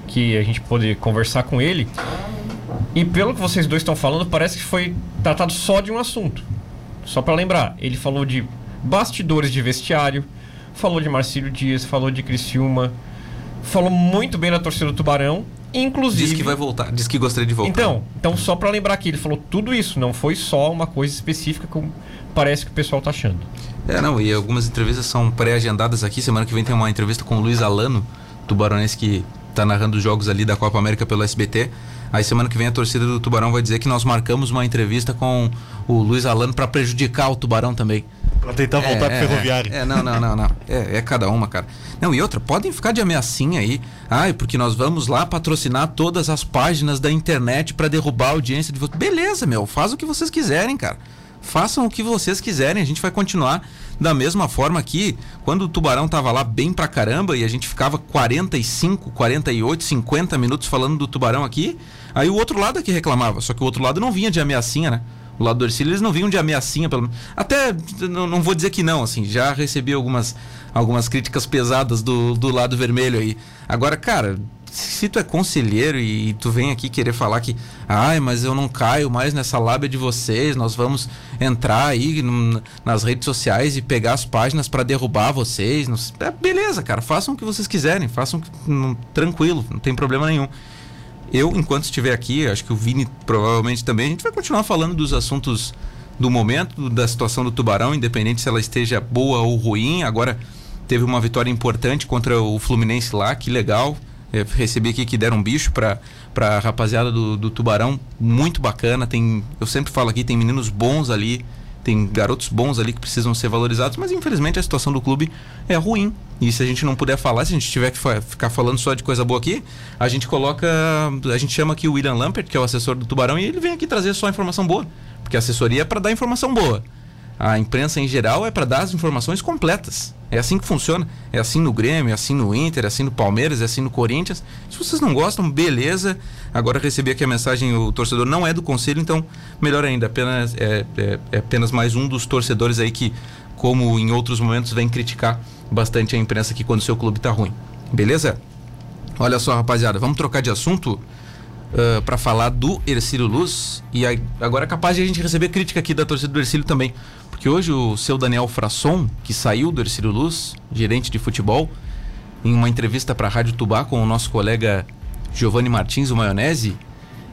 que a gente pôde conversar com ele. E pelo que vocês dois estão falando, parece que foi tratado só de um assunto. Só para lembrar, ele falou de bastidores de vestiário, falou de Marcílio Dias, falou de Criciúma, falou muito bem da torcida do Tubarão, inclusive... Diz que vai voltar, diz que gostaria de voltar. Então, então só para lembrar que ele falou tudo isso, não foi só uma coisa específica como parece que o pessoal tá achando. É, não, e algumas entrevistas são pré-agendadas aqui. Semana que vem tem uma entrevista com o Luiz Alano, tubaronense que tá narrando os jogos ali da Copa América pelo SBT. Aí semana que vem a torcida do Tubarão vai dizer que nós marcamos uma entrevista com o Luiz Alano para prejudicar o Tubarão também. Pra tentar voltar é, pro ferroviário. É, não, não, não, não. É, é cada uma, cara. Não, e outra, podem ficar de ameaçinha aí. Ai, porque nós vamos lá patrocinar todas as páginas da internet para derrubar a audiência de vocês. Beleza, meu, faz o que vocês quiserem, cara. Façam o que vocês quiserem, a gente vai continuar da mesma forma que quando o Tubarão tava lá bem pra caramba e a gente ficava 45, 48, 50 minutos falando do Tubarão aqui, aí o outro lado aqui reclamava, só que o outro lado não vinha de ameaçinha, né? O lado do Ercílio, eles não vinham de ameaçinha, pelo Até, não, não vou dizer que não, assim, já recebi algumas, algumas críticas pesadas do, do lado vermelho aí. Agora, cara, se tu é conselheiro e, tu vem aqui querer falar que, ai, mas eu não caio mais nessa lábia de vocês, nós vamos entrar aí nas redes sociais e pegar as páginas para derrubar vocês. É, beleza, cara, façam o que vocês quiserem, façam tranquilo, não tem problema nenhum. Eu, enquanto estiver aqui, acho que o Vini provavelmente também, a gente vai continuar falando dos assuntos do momento, da situação do Tubarão, independente se ela esteja boa ou ruim. Agora teve uma vitória importante contra o Fluminense lá, que legal. Eu recebi aqui que deram um bicho para a rapaziada do, do Tubarão, muito bacana. Tem, eu sempre falo aqui, tem meninos bons ali, tem garotos bons ali que precisam ser valorizados, mas infelizmente a situação do clube é ruim. E se a gente não puder falar, se a gente tiver que ficar falando só de coisa boa aqui, a gente coloca. A gente chama aqui o William Lampert, que é o assessor do Tubarão, e ele vem aqui trazer só informação boa. Porque a assessoria é para dar informação boa. A imprensa em geral é para dar as informações completas. É assim que funciona. É assim no Grêmio, é assim no Inter, é assim no Palmeiras, é assim no Corinthians. Se vocês não gostam, beleza. Agora recebi aqui a mensagem: o torcedor não é do conselho, então melhor ainda. Apenas, é, é, é apenas mais um dos torcedores aí que, como em outros momentos, vem criticar bastante a imprensa aqui quando o seu clube está ruim. Beleza? Olha só, rapaziada, vamos trocar de assunto. Uh, para falar do Ercílio Luz e agora é capaz de a gente receber crítica aqui da torcida do Ercílio também. Porque hoje o seu Daniel Frasson, que saiu do Ercílio Luz, gerente de futebol, em uma entrevista para a Rádio Tubá com o nosso colega Giovanni Martins, o Maionese,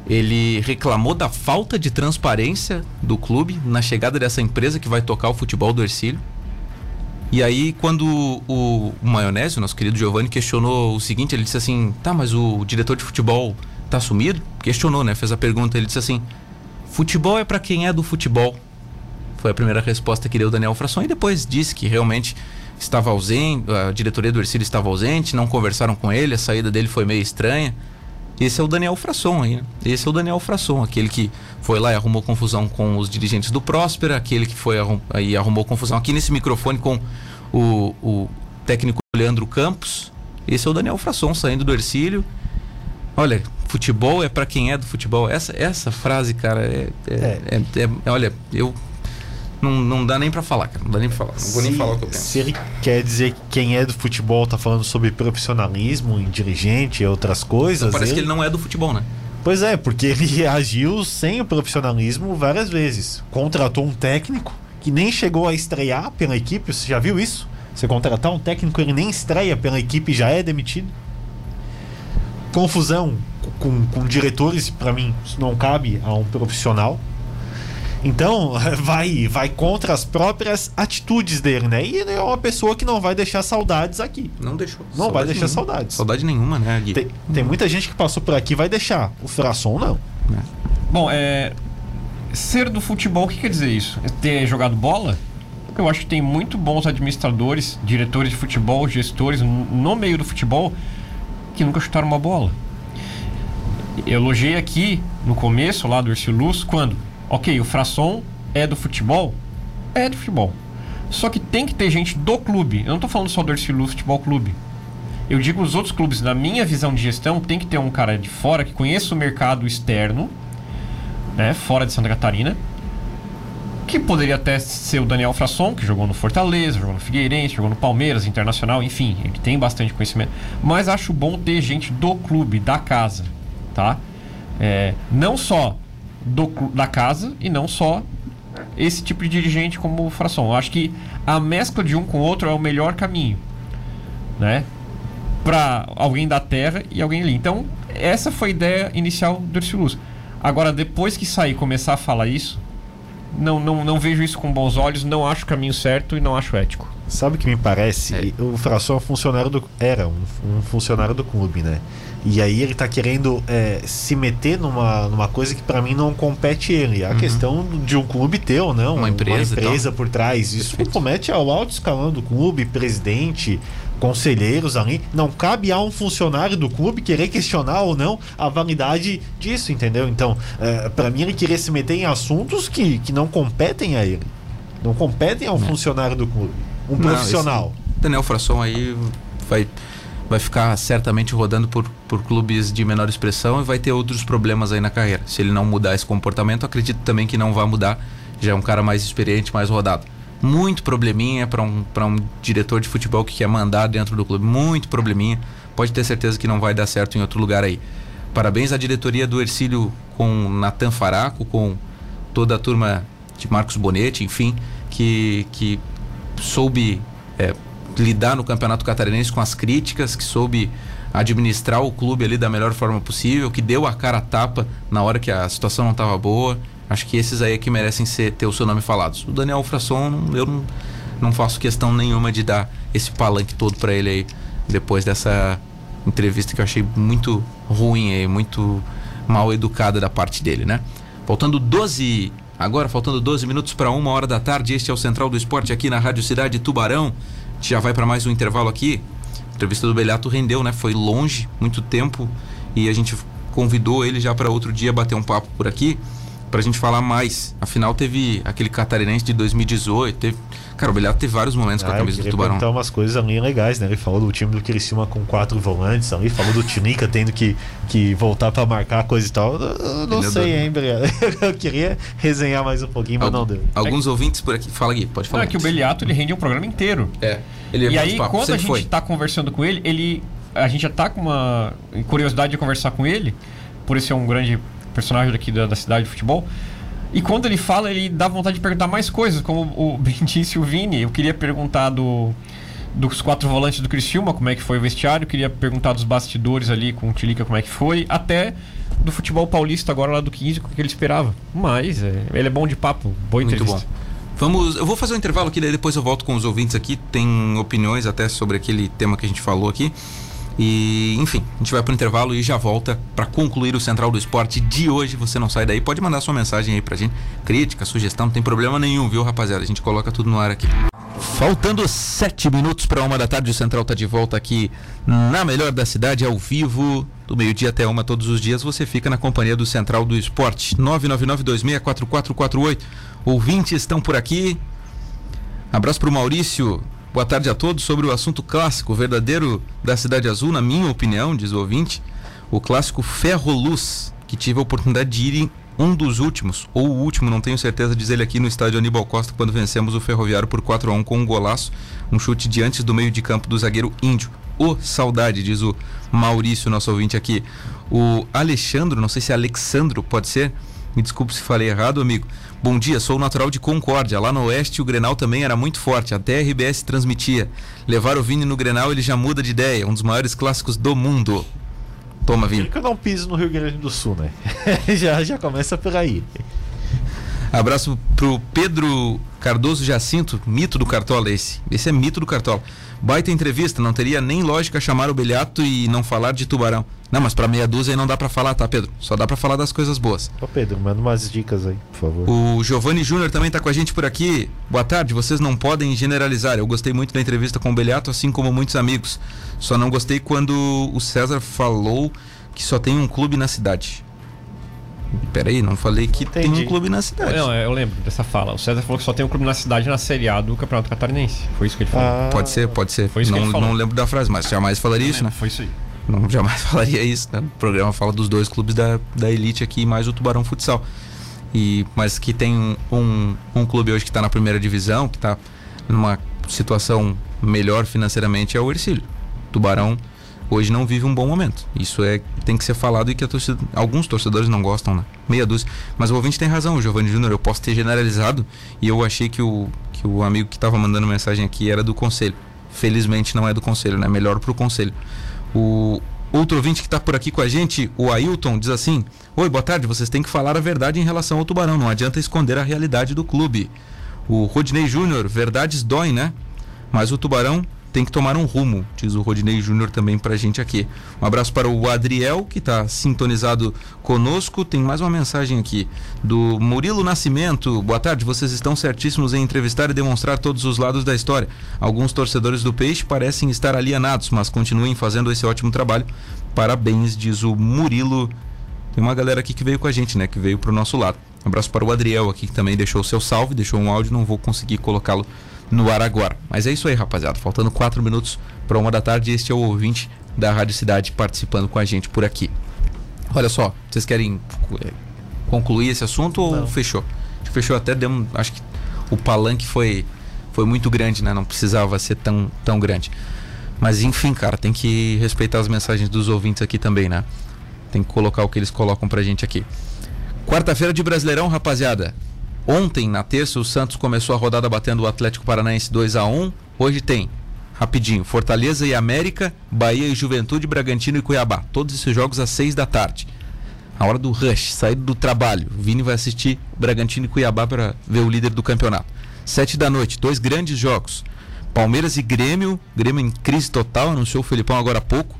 ele reclamou da falta de transparência do clube na chegada dessa empresa que vai tocar o futebol do Ercílio. E aí, quando o, o Maionese, o nosso querido Giovanni, questionou o seguinte, ele disse assim: tá, mas o diretor de futebol tá sumido? Questionou, né? Fez a pergunta, ele disse assim: futebol é para quem é do futebol. Foi a primeira resposta que deu Daniel Frasson e depois disse que realmente estava ausente, a diretoria do Ercílio estava ausente, não conversaram com ele, a saída dele foi meio estranha. Esse é o Daniel Frasson aí, né? Esse é o Daniel Frasson, aquele que foi lá e arrumou confusão com os dirigentes do Próspera, aquele que foi arrum, aí arrumou confusão aqui nesse microfone com o, o técnico Leandro Campos. Esse é o Daniel Frasson saindo do Ercílio. Olha, futebol é para quem é do futebol. Essa, essa frase, cara, é, é, é. é, é olha, eu não, não dá nem para falar, cara. Não dá nem pra falar. Não vou se, nem falar o que eu penso. Se ele quer dizer que quem é do futebol tá falando sobre profissionalismo em dirigente e outras coisas. Então parece ele... que ele não é do futebol, né? Pois é, porque ele agiu sem o profissionalismo várias vezes. Contratou um técnico que nem chegou a estrear pela equipe. Você já viu isso? Você contratar um técnico, ele nem estreia pela equipe e já é demitido. Confusão com, com diretores, para mim, isso não cabe a um profissional. Então, vai, vai contra as próprias atitudes dele, né? E ele é uma pessoa que não vai deixar saudades aqui. Não deixou. Não saudade vai deixar nenhuma. saudades. Saudade nenhuma, né, Gui? Tem, tem muita gente que passou por aqui e vai deixar. O Frasson não. É. Bom, é. Ser do futebol, o que quer dizer isso? É ter jogado bola? Eu acho que tem muito bons administradores, diretores de futebol, gestores no meio do futebol que nunca chutaram uma bola. Eu elogiei aqui no começo lá do Ercilus quando Ok, o Frasson é do futebol? É do futebol. Só que tem que ter gente do clube. Eu não estou falando só do Ercilu Futebol Clube. Eu digo os outros clubes, na minha visão de gestão, tem que ter um cara de fora que conheça o mercado externo, né, fora de Santa Catarina, que poderia até ser o Daniel Frasson, que jogou no Fortaleza, jogou no Figueirense, jogou no Palmeiras, Internacional, enfim, ele tem bastante conhecimento. Mas acho bom ter gente do clube, da casa, tá? É, não só do, da casa e não só esse tipo de dirigente como o Frasson. Eu acho que a mescla de um com o outro é o melhor caminho, né? Para alguém da terra e alguém ali. Então, essa foi a ideia inicial do Ercílio Luz. Agora, depois que sair começar a falar isso, não, não, não vejo isso com bons olhos, não acho o caminho certo e não acho ético. Sabe o que me parece? É. O Frasson é um funcionário do, era um, um funcionário do clube, né? E aí ele tá querendo é, se meter numa, numa coisa que para mim não compete ele. A questão de um clube ter ou não. Uhum. Uma empresa e empresa por trás. Isso compete ao alto escalão do clube, presidente, conselheiros ali. Não cabe a um funcionário do clube querer questionar ou não a validade disso, entendeu? Então, é, para mim ele querer se meter em assuntos que, que não competem a ele. Não competem ao funcionário do clube. Um Não, profissional. Daniel Frasson aí vai, vai ficar certamente rodando por, por clubes de menor expressão e vai ter outros problemas aí na carreira. Se ele não mudar esse comportamento, acredito também que não vai mudar. Já é um cara mais experiente, mais rodado. Muito probleminha para um, um diretor de futebol que quer mandar dentro do clube. Muito probleminha. Pode ter certeza que não vai dar certo em outro lugar aí. Parabéns à diretoria do Ercílio com Natan Faraco, com toda a turma de Marcos Bonetti, enfim, que, que soube é, lidar no Campeonato Catarinense com as críticas, que soube administrar o clube ali da melhor forma possível, que deu a cara a tapa na hora que a situação não estava boa. Acho que esses aí é que merecem ser, ter o seu nome falados. O Daniel Frasson, eu não, não faço questão nenhuma de dar esse palanque todo para ele aí, depois dessa entrevista que eu achei muito ruim aí, muito mal educada da parte dele, né? Faltando 12 Agora, faltando 12 minutos para uma hora da tarde, este é o Central do Esporte aqui na Rádio Cidade Tubarão. A gente já vai para mais um intervalo aqui. A entrevista do Beliato rendeu, né? Foi longe, muito tempo, e a gente convidou ele já para outro dia bater um papo por aqui, pra gente falar mais. Afinal, teve aquele catarinense de 2018, teve... Cara, o Beliato teve vários momentos com a Ah, camisa do Tubarão. perguntar umas coisas ali legais, né? Ele falou do time do Criciúma com quatro volantes ali, falou do Tinica tendo que, que voltar pra marcar coisa e tal. Eu, eu não Entendeu? sei, hein, Brian? Eu queria resenhar mais um pouquinho, mas não deu. Alguns ouvintes por aqui. Fala aqui, pode Não, falar. é que o Beliato ele rende um programa inteiro. É. Ele é e aí, papo, quando a gente foi. tá conversando com ele, ele. A gente já tá com uma curiosidade de conversar com ele, por ele ser um grande personagem daqui da, da cidade de futebol. E quando ele fala, ele dá vontade de perguntar mais coisas, como o bem disse o Vini. Eu queria perguntar do, dos quatro volantes do Criciúma, como é que foi o vestiário. Eu queria perguntar dos bastidores ali com o Tilica, como é que foi. Até do futebol paulista agora lá do 15, o que ele esperava. Mas é, ele é bom de papo, boa Muito entrevista. bom. Vamos, eu vou fazer um intervalo aqui, daí depois eu volto com os ouvintes aqui. Tem opiniões até sobre aquele tema que a gente falou aqui. E, enfim, a gente vai pro intervalo e já volta para concluir o Central do Esporte de hoje. Você não sai daí, pode mandar sua mensagem aí pra gente. Crítica, sugestão, não tem problema nenhum, viu, rapaziada? A gente coloca tudo no ar aqui. Faltando sete minutos para uma da tarde, o Central tá de volta aqui na melhor da cidade, ao vivo, do meio-dia até uma todos os dias. Você fica na companhia do Central do Esporte. 999-264448. Ouvintes estão por aqui. Abraço pro Maurício. Boa tarde a todos. Sobre o assunto clássico, verdadeiro da Cidade Azul, na minha opinião, diz o ouvinte, o clássico Ferro Luz, que tive a oportunidade de ir em um dos últimos, ou o último, não tenho certeza, diz ele aqui no estádio Aníbal Costa, quando vencemos o Ferroviário por 4 a 1 com um golaço, um chute de antes do meio de campo do zagueiro índio. Ô, saudade, diz o Maurício, nosso ouvinte aqui. O Alexandro, não sei se é Alexandro, pode ser? Me desculpe se falei errado, amigo. Bom dia, sou natural de Concórdia. Lá no Oeste o Grenal também era muito forte, até a RBS transmitia. Levar o Vini no Grenal ele já muda de ideia, um dos maiores clássicos do mundo. Toma, Vini. que eu não piso no Rio Grande do Sul, né? já, já começa por aí. Abraço pro Pedro Cardoso Jacinto, mito do Cartola esse. Esse é mito do Cartola. Baita entrevista, não teria nem lógica chamar o Beliato e não falar de Tubarão. Não, mas pra meia dúzia aí não dá pra falar, tá, Pedro? Só dá pra falar das coisas boas. Ô Pedro, manda umas dicas aí, por favor. O Giovanni Júnior também tá com a gente por aqui. Boa tarde, vocês não podem generalizar. Eu gostei muito da entrevista com o Beliato, assim como muitos amigos. Só não gostei quando o César falou que só tem um clube na cidade. Peraí, não falei que tem Entendi. um clube na cidade. Não, é, eu lembro dessa fala. O César falou que só tem um clube na cidade na Série A do Campeonato Catarinense. Foi isso que ele falou. Ah, Pode ser, pode ser. Foi isso que não, ele falou. não lembro da frase, mas jamais falaria isso, né? Foi isso aí. Não jamais falaria isso, né? O programa fala dos dois clubes da, da elite aqui, mais o Tubarão Futsal. E, mas que tem um, um, um clube hoje que está na primeira divisão, que está numa situação melhor financeiramente, é o Ercílio. Tubarão hoje não vive um bom momento. Isso é tem que ser falado e que torcida, alguns torcedores não gostam, né? Meia dúzia. Mas o ouvinte tem razão, o Giovanni Júnior. Eu posso ter generalizado e eu achei que o, que o amigo que estava mandando mensagem aqui era do conselho. Felizmente não é do conselho, né? Melhor pro conselho. O outro ouvinte que está por aqui com a gente, o Ailton, diz assim: Oi, boa tarde. Vocês têm que falar a verdade em relação ao Tubarão. Não adianta esconder a realidade do clube. O Rodney Júnior, verdades doem, né? Mas o Tubarão tem que tomar um rumo, diz o Rodney Júnior também pra gente aqui. Um abraço para o Adriel, que está sintonizado conosco. Tem mais uma mensagem aqui do Murilo Nascimento. Boa tarde, vocês estão certíssimos em entrevistar e demonstrar todos os lados da história. Alguns torcedores do Peixe parecem estar alienados, mas continuem fazendo esse ótimo trabalho. Parabéns, diz o Murilo. Tem uma galera aqui que veio com a gente, né? Que veio pro nosso lado. Um abraço para o Adriel aqui, que também deixou o seu salve, deixou um áudio, não vou conseguir colocá-lo no ar agora. Mas é isso aí, rapaziada. Faltando quatro minutos para uma da tarde, este é o ouvinte da Rádio Cidade participando com a gente por aqui. Olha só, vocês querem eh, concluir esse assunto ou Não. fechou? Fechou até, deu, um- acho que o palanque foi, foi muito grande, né? Não precisava ser tão, tão grande. Mas enfim, cara, tem que respeitar as mensagens dos ouvintes aqui também, né? Tem que colocar o que eles colocam pra gente aqui. Quarta-feira de Brasileirão, rapaziada. Ontem, na terça, o Santos começou a rodada batendo o Atlético Paranaense 2 a 1 Hoje tem, rapidinho, Fortaleza e América, Bahia e Juventude, Bragantino e Cuiabá. Todos esses jogos às 6 da tarde. A hora do rush, saída do trabalho. O Vini vai assistir Bragantino e Cuiabá para ver o líder do campeonato. 7 da noite, dois grandes jogos. Palmeiras e Grêmio. Grêmio em crise total, anunciou o Felipão agora há pouco.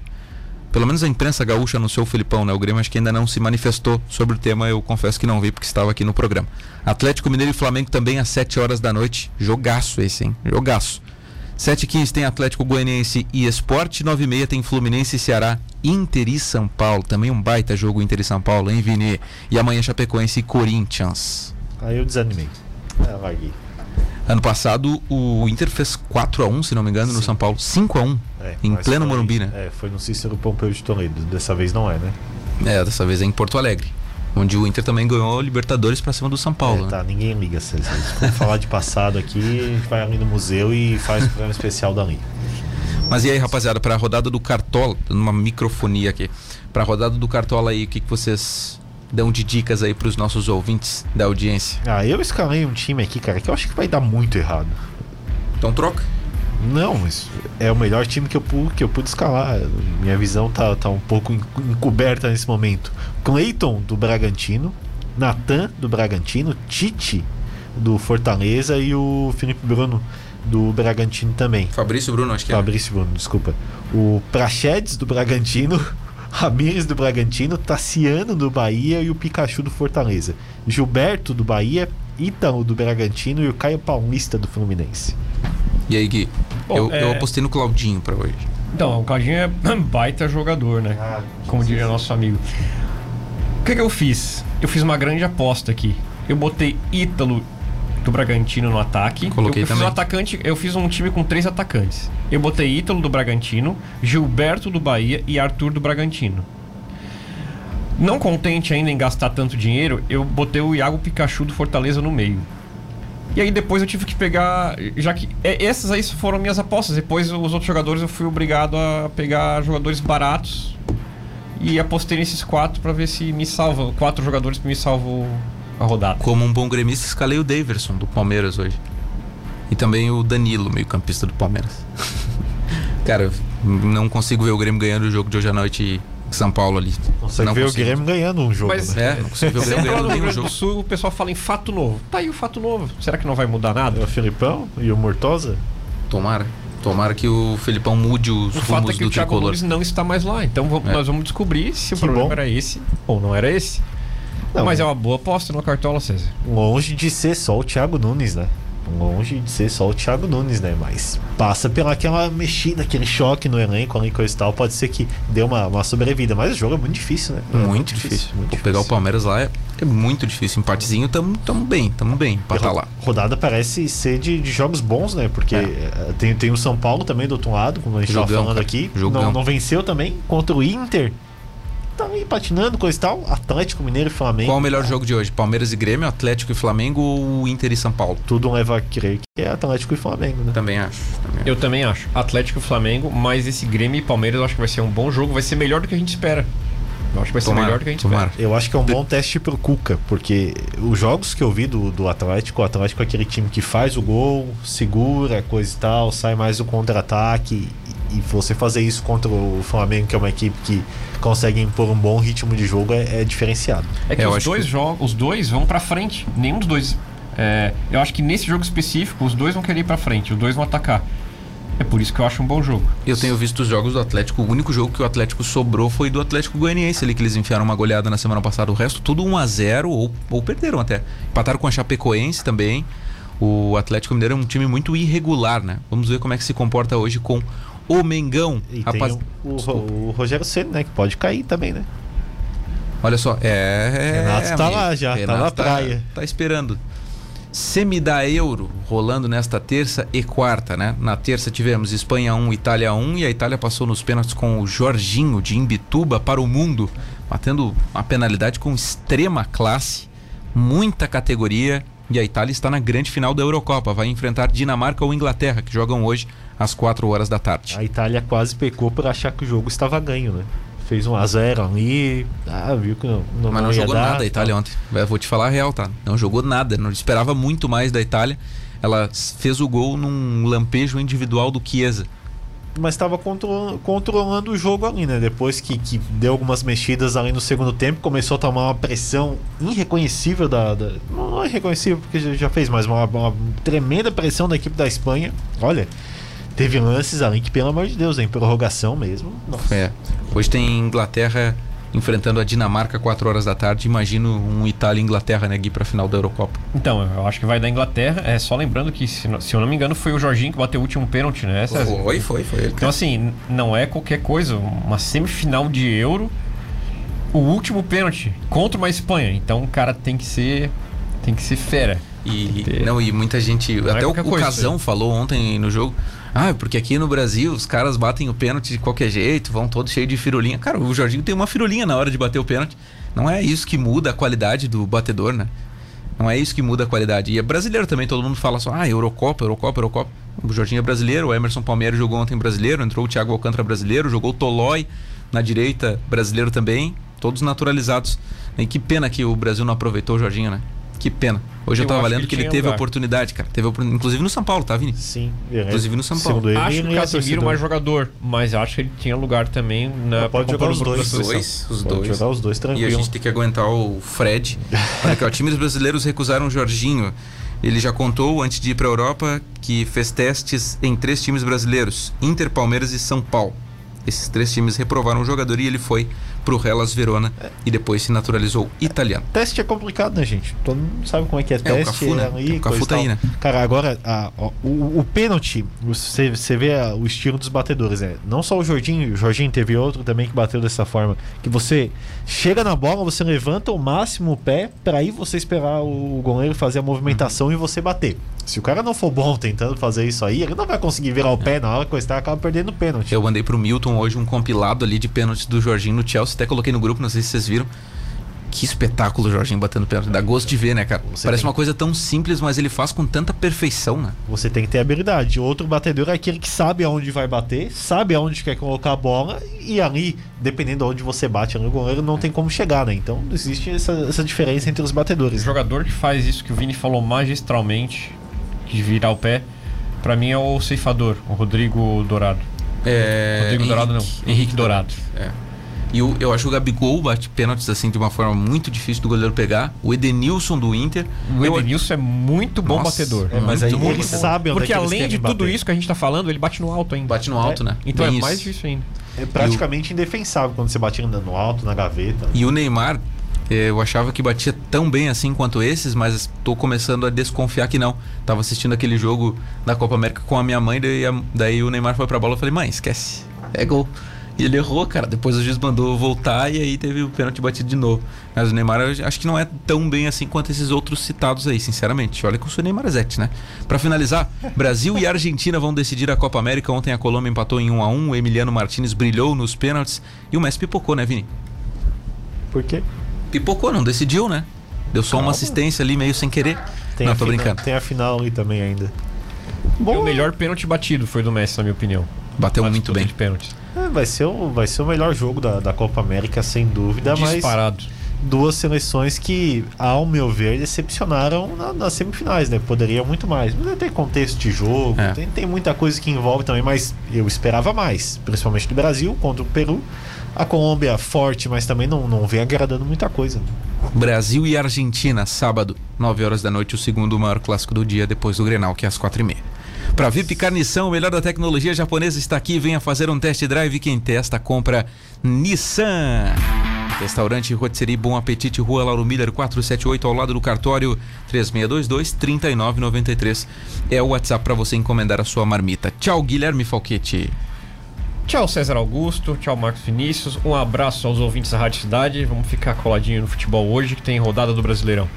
Pelo menos a imprensa gaúcha anunciou o Felipão, né? O Grêmio acho que ainda não se manifestou sobre o tema, eu confesso que não vi porque estava aqui no programa. Atlético Mineiro e Flamengo também às 7 horas da noite. Jogaço esse, hein? Jogaço. 7h15 tem Atlético Goianiense e Esporte. 9h30 tem Fluminense e Ceará. Inter e São Paulo. Também um baita jogo Inter e São Paulo, hein, Vini? E amanhã Chapecoense e Corinthians. Aí eu desanimei. É, larguei. Ano passado o Inter fez 4x1, se não me engano, no Sim. São Paulo. 5x1 É, em pleno foi- Morumbi, né? É, foi no Cícero Pompeu de Toledo. Dessa vez não é, né? É, dessa vez é em Porto Alegre. Onde o Inter também ganhou a Libertadores pra cima do São Paulo. é, né? tá, ninguém liga. Se, se for falar de passado aqui, a vai ali no museu e faz o programa especial dali. Mas e aí, rapaziada, pra rodada do Cartola, dando uma microfonia aqui. Pra rodada do Cartola aí, o que, que vocês dão de dicas aí pros nossos ouvintes da audiência? Ah, eu escalei um time aqui, cara, que eu acho que vai dar muito errado. Então troca. Não, mas é o melhor time que eu pude, que eu pude escalar. Minha visão tá, tá um pouco en- encoberta nesse momento. Cleiton do Bragantino, Natan do Bragantino, Tite do Fortaleza e o Felipe Bruno do Bragantino também. Fabrício Bruno, acho que é. Fabrício Bruno, desculpa. O Prachedes do Bragantino, Ramires do Bragantino, Tassiano do Bahia e o Pikachu do Fortaleza. Gilberto do Bahia, Ítalo do Bragantino e o Caio Paulista do Fluminense. E aí, Gui? Bom, eu, eu é- apostei no Claudinho pra hoje. Então, o Claudinho é baita jogador, né? Como diria nosso amigo. O que, que eu fiz? Eu fiz uma grande aposta aqui. Eu botei Ítalo do Bragantino no ataque. Coloquei eu, eu fiz também. um atacante, eu fiz um time com três atacantes. Eu botei Ítalo do Bragantino, Gilberto do Bahia e Arthur do Bragantino. Não contente ainda em gastar tanto dinheiro, eu botei o Iago Pikachu do Fortaleza no meio. E aí depois eu tive que pegar. Já que. é, essas aí foram minhas apostas. Depois os outros jogadores eu fui obrigado a pegar jogadores baratos. E apostei nesses quatro pra ver se me salvam. Quatro jogadores que me salvam a rodada. Como um bom gremista, escalei o Daverson do Palmeiras hoje. E também o Danilo, meio-campista do Palmeiras. Cara, não consigo ver o Grêmio ganhando o jogo de hoje à noite em São Paulo ali. Consegue não ver consigo. o Grêmio ganhando um jogo, Mas- né? É, não consigo ver o Grêmio ganhando no Rio nenhum Grande jogo. do Sul o pessoal fala em fato novo. Tá aí o fato novo. Será que não vai mudar nada? É o Filipão e o Mortosa? Tomara. Tomara que o Felipão mude os O fato é que o Thiago tricolor. Nunes não está mais lá. Então vamos- É. nós vamos descobrir se o Que problema bom. era esse ou não era esse. Não, Mas é uma boa aposta no Cartola, César. Longe de ser só o Thiago Nunes, né? longe de ser só o Thiago Nunes, né? Mas passa pelaquela mexida, aquele choque no elenco ali coisa e tal. Pode ser que dê uma, uma sobrevida, mas o jogo é muito difícil, né? É Muito, difícil. muito Vou pegar o difícil. Palmeiras lá é, é muito difícil. Empatezinho, tamo, tamo bem, tamo bem pra tá ro- lá. Rodada parece ser de, de jogos bons, né? Porque eh, tem, tem o São Paulo também do outro lado, como a gente Jogão, tava falando cara. aqui. Jogão. Não, não venceu também contra o Inter. Tá aí patinando, coisa e tal. Atlético Mineiro e Flamengo. Qual o melhor jogo de hoje? Palmeiras e Grêmio, Atlético e Flamengo ou Inter e São Paulo? Tudo leva a crer que é Atlético e Flamengo, né? Também acho. também acho. Eu também acho. Atlético e Flamengo, mas esse Grêmio e Palmeiras eu acho que vai ser um bom jogo, vai ser melhor do que a gente espera. Eu acho que vai ser Tomara, melhor do que a gente tomara. espera. Eu acho que é um bom teste pro Cuca, porque os jogos que eu vi do, do Atlético, o Atlético é aquele time que faz o gol, segura, coisa e tal, sai mais do contra-ataque. E, você fazer isso contra o Flamengo, que é uma equipe que consegue impor um bom ritmo de jogo, é, é diferenciado. É que É, os dois que- jogos, os dois vão pra frente. Nenhum dos dois. é, eu acho que nesse jogo específico, os dois vão querer ir pra frente, os dois vão atacar. É por isso que eu acho um bom jogo. Eu tenho visto os jogos do Atlético. O único jogo que o Atlético sobrou foi do Atlético Goianiense ali, que eles enfiaram uma goleada na semana passada. O resto, tudo 1x0 ou, ou perderam até. Empataram com a Chapecoense também. O Atlético Mineiro é um time muito irregular, né? Vamos ver como é que se comporta hoje com o Mengão. E Rapaz, o, o, o Rogério Ceni, né? Que pode cair também, né? Olha só, é. Renato tá amigo. lá já, tá na praia. Tá, esperando. Semida Euro rolando nesta terça e quarta, né? Na terça tivemos Espanha 1, Itália 1 e a Itália passou nos pênaltis com o Jorginho de Imbituba para o mundo, batendo uma penalidade com extrema classe, muita categoria. E a Itália está na grande final da Eurocopa, vai enfrentar Dinamarca ou Inglaterra, que jogam hoje às 4 horas da tarde. A Itália quase pecou por achar que o jogo estava ganho, né? Fez um a 0 ali, ah, viu que não, não, Mas não ia jogou dar, nada a Itália tal. ontem. Eu vou te falar a real, tá? Não jogou nada. Não esperava muito mais da Itália. Ela fez o gol num lampejo individual do Chiesa. Mas estava controlando, controlando o jogo ali, né? Depois que, que deu algumas mexidas ali no segundo tempo, começou a tomar uma pressão irreconhecível da. da- não, não é irreconhecível porque já, já fez, mas uma, uma tremenda pressão da equipe da Espanha. Olha, teve lances ali que, pelo amor de Deus, em prorrogação mesmo. Nossa. É. Hoje tem Inglaterra enfrentando a Dinamarca 4 horas da tarde. Imagino um Itália e Inglaterra, né, Gui, pra final da Eurocopa. Então, eu acho que vai da Inglaterra. É só lembrando que, se, não- se eu não me engano, foi o Jorginho que bateu o último pênalti, né? César? Foi, foi, foi. Então, assim, não é qualquer coisa. Uma semifinal de Euro, o último pênalti contra uma Espanha. Então, o cara tem que ser. Tem que ser fera. E, ter. não, e muita gente. é até o, qualquer o coisa, Casão falou ontem no jogo. Ah, porque aqui no Brasil os caras batem o pênalti de qualquer jeito, vão todos cheios de firulinha. Cara, o Jorginho tem uma firulinha na hora de bater o pênalti. Não é isso que muda a qualidade do batedor, né? Não é isso que muda a qualidade. E é brasileiro também, todo mundo fala só, ah, Eurocopa, Eurocopa, Eurocopa. O Jorginho é brasileiro, o Emerson Palmieri jogou ontem brasileiro, entrou o Thiago Alcântara brasileiro, jogou o Tolói na direita, brasileiro também, todos naturalizados. E que pena que o Brasil não aproveitou o Jorginho, né? Que pena. Hoje eu, Eu tava acho lendo que que ele teve lugar. oportunidade, cara. Teve opor- inclusive no São Paulo, tá, Vini? Sim, é- Inclusive no São Paulo. ele, acho que ele o é Casemiro torcedor. mais jogador, mas acho que ele tinha lugar também na Pode jogar os dois. dois, os Pode dois. jogar os dois E a tranquilo. gente tem que aguentar o Fred. Olha que ó, times brasileiros recusaram o Jorginho. Ele já contou, antes de ir para a Europa, que fez testes em três times brasileiros: Inter, Palmeiras e São Paulo. Esses três times reprovaram o jogador e ele foi pro Hellas Verona e depois se naturalizou italiano. Teste é complicado, né, gente? Todo mundo sabe como é que é, o teste. Cafu, né? ali, O Cafu tá aí, né? Cara, agora, a- ó, o, o pênalti, você, você vê a- o estilo dos batedores, né? Não só o Jorginho, o Jorginho teve outro também que bateu dessa forma. Que você chega na bola, você levanta o máximo o pé, pra aí você esperar o goleiro fazer a movimentação Uhum. e você bater. Se o cara não for bom tentando fazer isso aí, ele não vai conseguir virar o pé na hora que o acaba perdendo o pênalti. Eu mandei pro Milton hoje um compilado ali de pênaltis do Jorginho no Chelsea. Até coloquei no grupo, não sei se vocês viram. Que espetáculo o Jorginho batendo pênalti. Dá gosto de ver, né, cara? Você Parece tem- uma coisa tão simples, mas ele faz com tanta perfeição, né? Você tem que ter habilidade. Outro batedor é aquele que sabe aonde vai bater, sabe aonde quer colocar a bola e ali, dependendo de onde você bate no goleiro, não tem como chegar, né? Então existe essa, essa diferença entre os O batedores. jogador que faz isso que o Vini falou magistralmente, de virar o pé, pra mim é o ceifador, o Rodrigo Dourado. É, Rodrigo Dourado não, Henrique Dourado. É. E o- eu acho que o Gabigol bate pênaltis assim de uma forma muito difícil do goleiro pegar. O Edenilson do Inter. O eu- Edenilson é muito bom Nossa, batedor. É, mas aí ele sabe onde Porque é além de tudo bater. isso que a gente tá falando, ele bate no alto ainda. Bate no alto, né? Então Bem é mais isso. difícil ainda. É praticamente indefensável quando você bate no alto, na gaveta. E o Neymar, Eu achava que batia tão bem assim quanto esses, mas tô começando a desconfiar que não. Tava assistindo aquele jogo da Copa América com a minha mãe, daí, a- daí o Neymar foi pra bola e falei, mãe, esquece. É gol. E ele errou, cara. Depois o juiz mandou voltar e aí teve o pênalti batido de novo. Mas o Neymar eu acho que não é tão bem assim quanto esses outros citados aí, sinceramente. Olha que eu sou Neymar Zete, né? Pra finalizar, Brasil e Argentina vão decidir a Copa América. Ontem a Colômbia empatou em 1 a 1 O Emiliano Martinez brilhou nos pênaltis. E o Messi pipocou, né, Vini? Por quê? Pipocou, não decidiu, né? Deu só uma Calma. assistência ali meio sem querer. Tem não, a tô final- brincando. Tem a final ali também ainda. E Bom, o melhor pênalti batido foi do Messi, na minha opinião. Bateu muito bem. De pênaltis. É, vai, ser o, vai ser o melhor jogo da, da Copa América, sem dúvida, mas Disparado. duas seleções que, ao meu ver, decepcionaram na- nas semifinais, né? Poderia muito mais. Mas tem contexto de jogo, É. tem, tem muita coisa que envolve também, mas eu esperava mais, principalmente do Brasil contra o Peru. A Colômbia forte, mas também não, não vem agradando muita coisa. Brasil e Argentina, sábado, 9 horas da noite, o segundo maior clássico do dia, depois do Grenal, que é às 4 e meia. Para VIP Carnição, o melhor da tecnologia japonesa está aqui. Venha fazer um test drive. Quem testa, compra Nissan. Restaurante Rotisserie Bom Apetite, Rua Lauro Miller 478, ao lado do cartório 3622-3993. É o WhatsApp para você encomendar a sua marmita. Tchau, Guilherme Falquete. Tchau, César Augusto. Tchau, Marcos Vinícius. Um abraço aos ouvintes da Rádio Cidade. Vamos ficar coladinho no futebol hoje, que tem rodada do Brasileirão.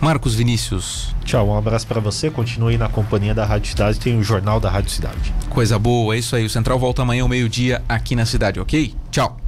Marcos Vinícius. Tchau, um abraço pra você. Continue na companhia da Rádio Cidade. Tem o Jornal da Rádio Cidade. Coisa boa, é isso aí. O Central volta amanhã ao meio-dia aqui na cidade, ok? Tchau.